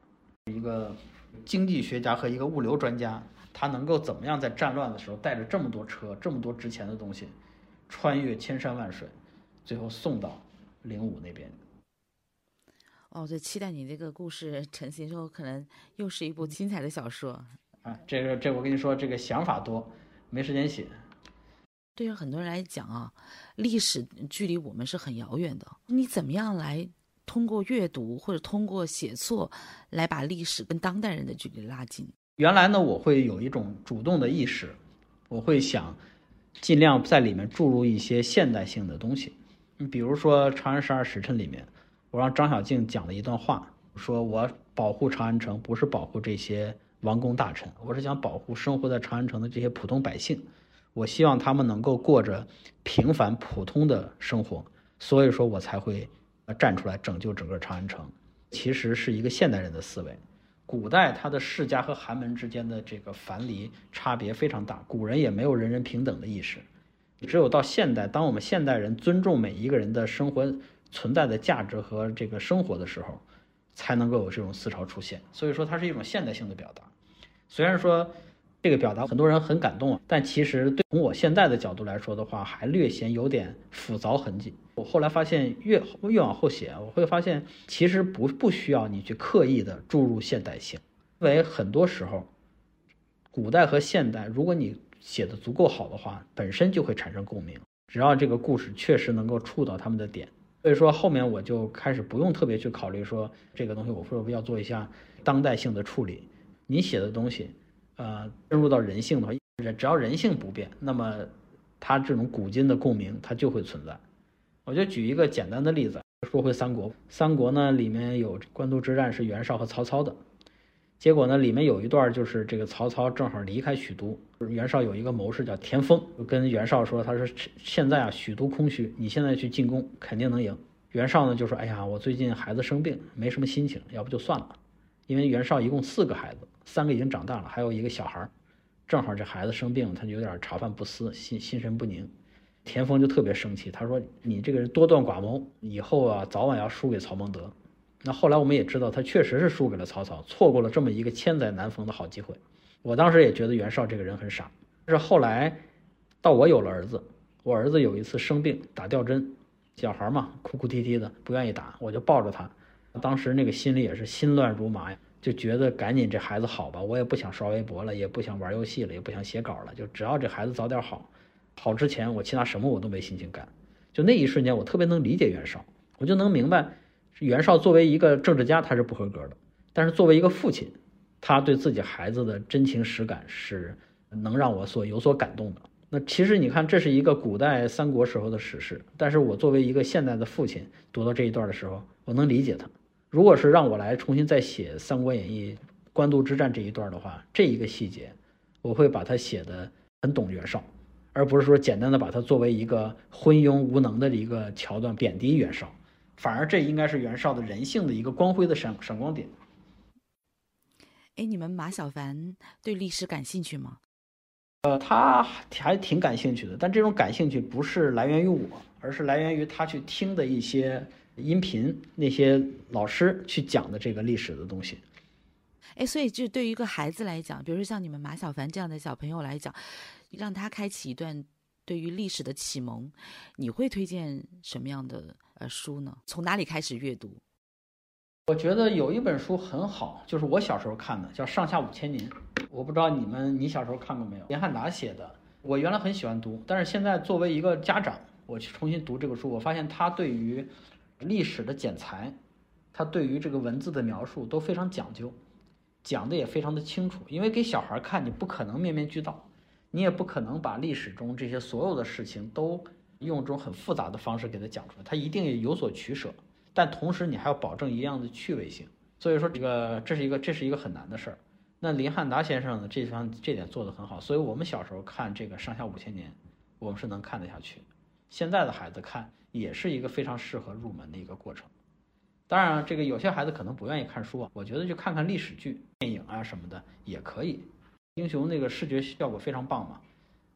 一个经济学家和一个物流专家，他能够怎么样在战乱的时候带着这么多车、这么多值钱的东西，穿越千山万水，最后送到灵武那边？哦，就期待你这个故事成型之后，可能又是一部精彩的小说。啊，这个这我跟你说，这个想法多，没时间写。对于很多人来讲啊，历史距离我们是很遥远的。你怎么样来通过阅读或者通过写作，来把历史跟当代人的距离拉近？原来呢，我会有一种主动的意识，我会想尽量在里面注入一些现代性的东西。你比如说《长安十二时辰》里面，我让张小静讲了一段话，说我保护长安城不是保护这些王公大臣，我是想保护生活在长安城的这些普通百姓。我希望他们能够过着平凡普通的生活，所以说我才会站出来拯救整个长安城。其实是一个现代人的思维。古代他的世家和寒门之间的这个樊篱差别非常大，古人也没有人人平等的意识。只有到现代，当我们现代人尊重每一个人的生活存在的价值和这个生活的时候，才能够有这种思潮出现。所以说它是一种现代性的表达。虽然说。这个表达很多人很感动，但其实对从我现在的角度来说的话，还略显有点复杂痕迹。我后来发现，越越往后写，我会发现其实不不需要你去刻意的注入现代性，因为很多时候，古代和现代，如果你写的足够好的话，本身就会产生共鸣。只要这个故事确实能够触到他们的点，所以说后面我就开始不用特别去考虑说这个东西，我说要做一下当代性的处理。你写的东西。呃，深入到人性的话，只要人性不变，那么它这种古今的共鸣它就会存在。我就举一个简单的例子，说回三国。三国呢里面有官渡之战是袁绍和曹操的，结果呢里面有一段就是这个曹操正好离开许都，袁绍有一个谋士叫田丰，跟袁绍说，他说现在啊许都空虚，你现在去进攻肯定能赢。袁绍呢就说，哎呀，我最近孩子生病，没什么心情，要不就算了。因为袁绍一共四个孩子。三个已经长大了，还有一个小孩儿，正好这孩子生病，他就有点茶饭不思，心心神不宁。田丰就特别生气，他说：“你这个人多断寡谋，以后啊早晚要输给曹孟德。”那后来我们也知道，他确实是输给了曹操，错过了这么一个千载难逢的好机会。我当时也觉得袁绍这个人很傻。但是后来到我有了儿子，我儿子有一次生病打吊针，小孩嘛哭哭啼啼的不愿意打，我就抱着他，当时那个心里也是心乱如麻呀。就觉得赶紧这孩子好吧，我也不想刷微博了，也不想玩游戏了，也不想写稿了，就只要这孩子早点好，好之前我其他什么我都没心情干。就那一瞬间，我特别能理解袁绍，我就能明白，袁绍作为一个政治家他是不合格的，但是作为一个父亲，他对自己孩子的真情实感是能让我所有所感动的。那其实你看，这是一个古代三国时候的史事，但是我作为一个现代的父亲，读到这一段的时候，我能理解他。如果是让我来重新再写《三国演义》官渡之战这一段的话，这一个细节，我会把它写的很懂袁绍，而不是说简单的把它作为一个昏庸无能的一个桥段贬低袁绍，反而这应该是袁绍的人性的一个光辉的闪闪光点。哎，你们马小凡对历史感兴趣吗？呃，他还挺感兴趣的，但这种感兴趣不是来源于我，而是来源于他去听的一些。音频那些老师去讲的这个历史的东西，哎，所以就对于一个孩子来讲，比如说像你们马小凡这样的小朋友来讲，让他开启一段对于历史的启蒙，你会推荐什么样的呃书呢？从哪里开始阅读？我觉得有一本书很好，就是我小时候看的，叫《上下五千年》。我不知道你们你小时候看过没有？林汉达写的。我原来很喜欢读，但是现在作为一个家长，我去重新读这个书，我发现他对于历史的剪裁，他对于这个文字的描述都非常讲究，讲的也非常的清楚。因为给小孩看，你不可能面面俱到，你也不可能把历史中这些所有的事情都用这种很复杂的方式给他讲出来，他一定有所取舍。但同时，你还要保证一样的趣味性。所以说，这个这是一个这是一个很难的事儿。那林汉达先生呢，这方这点做得很好。所以我们小时候看这个上下五千年，我们是能看得下去。现在的孩子看。也是一个非常适合入门的一个过程。当然，这个有些孩子可能不愿意看书啊，我觉得就看看历史剧、电影啊什么的也可以。英雄那个视觉效果非常棒嘛，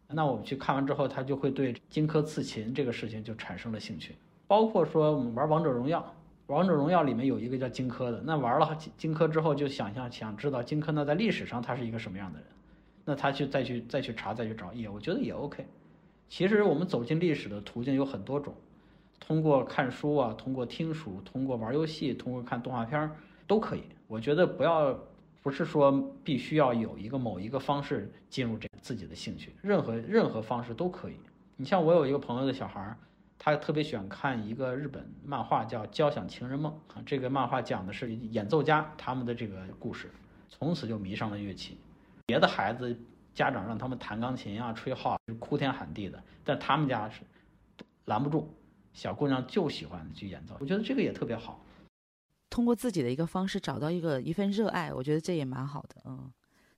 那我们去看完之后，他就会对荆轲刺秦这个事情就产生了兴趣。包括说我们玩王者荣耀，王者荣耀里面有一个叫荆轲的，那玩了荆轲之后，就想象想知道荆轲呢在历史上他是一个什么样的人，那他去再去再去查再去找也，我觉得也 OK。其实我们走进历史的途径有很多种。通过看书啊，通过听书，通过玩游戏，通过看动画片儿，都可以。我觉得不要，不是说必须要有一个某一个方式进入这自己的兴趣，任何任何方式都可以。你像我有一个朋友的小孩儿，他特别喜欢看一个日本漫画，叫《交响情人梦》。这个漫画讲的是演奏家他们的这个故事，从此就迷上了乐器。别的孩子家长让他们弹钢琴啊、吹号，哭天喊地的，但他们家是拦不住。小姑娘就喜欢去演奏，我觉得这个也特别好。通过自己的一个方式找到一个一份热爱，我觉得这也蛮好的。嗯，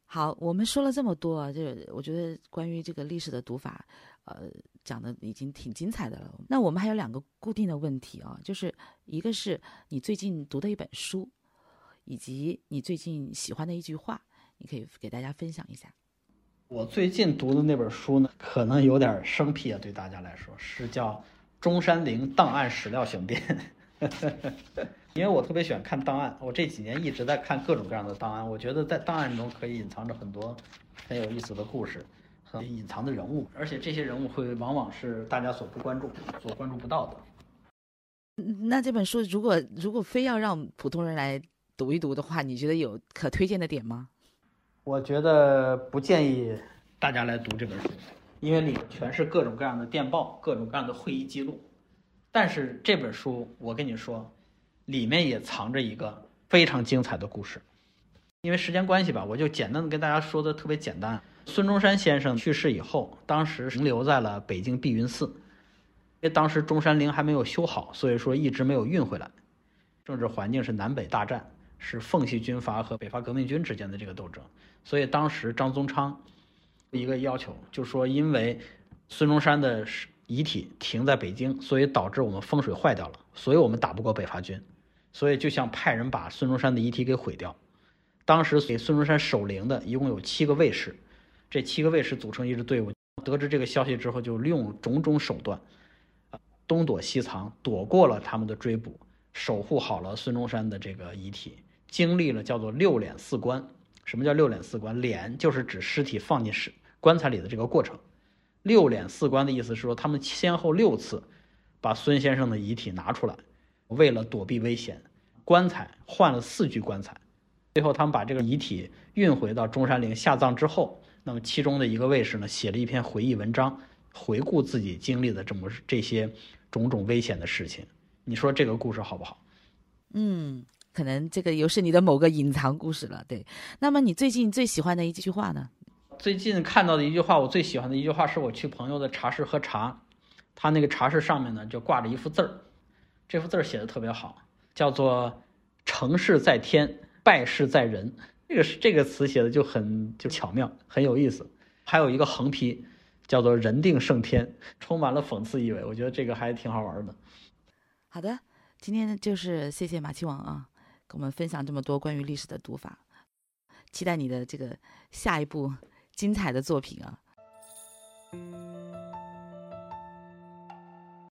好，我们说了这么多啊，这我觉得关于这个历史的读法，呃，讲的已经挺精彩的了。那我们还有两个固定的问题啊，就是一个是你最近读的一本书，以及你最近喜欢的一句话，你可以给大家分享一下。我最近读的那本书呢，可能有点生僻啊，对大家来说是叫。中山陵档案史料雄辩，因为我特别喜欢看档案，我这几年一直在看各种各样的档案。我觉得在档案中可以隐藏着很多很有意思的故事，很隐藏的人物，而且这些人物会往往是大家所不关注、所关注不到的。那这本书如果如果非要让普通人来读一读的话，你觉得有可推荐的点吗？我觉得不建议大家来读这本书，因为里面全是各种各样的电报、各种各样的会议记录。但是这本书，我跟你说，里面也藏着一个非常精彩的故事。因为时间关系吧，我就简单的跟大家说的特别简单。孙中山先生去世以后，当时停留在了北京碧云寺。因为当时中山陵还没有修好，所以说一直没有运回来。政治环境是南北大战，是奉系军阀和北伐革命军之间的这个斗争。所以当时张宗昌一个要求，就说因为孙中山的遗体停在北京，所以导致我们风水坏掉了，所以我们打不过北伐军，所以就想派人把孙中山的遗体给毁掉。当时给孙中山守灵的一共有七个卫士，这七个卫士组成一支队伍。得知这个消息之后，就利用种种手段。啊东躲西藏，躲过了他们的追捕，守护好了孙中山的这个遗体，经历了叫做六殓四棺。什么叫六殓四棺？殓就是指尸体放进尸棺材里的这个过程。六殓四棺的意思是说，他们先后六次把孙先生的遗体拿出来，为了躲避危险，棺材换了四具棺材。最后，他们把这个遗体运回到中山陵下葬之后，那么其中的一个卫士呢，写了一篇回忆文章，回顾自己经历的这么这些。种种危险的事情，你说这个故事好不好？嗯，可能这个又是你的某个隐藏故事了。对，那么你最近最喜欢的一句话呢？最近看到的一句话，我最喜欢的一句话是我去朋友的茶室喝茶，他那个茶室上面呢就挂着一幅字儿，这幅字儿写的特别好，叫做“成事在天，败事在人”。这个是这个词写的就很就巧妙，很有意思。还有一个横批。叫做“人定胜天”，充满了讽刺意味。我觉得这个还挺好玩的。好的，今天就是谢谢马七王啊，跟我们分享这么多关于历史的读法，期待你的这个下一部精彩的作品啊。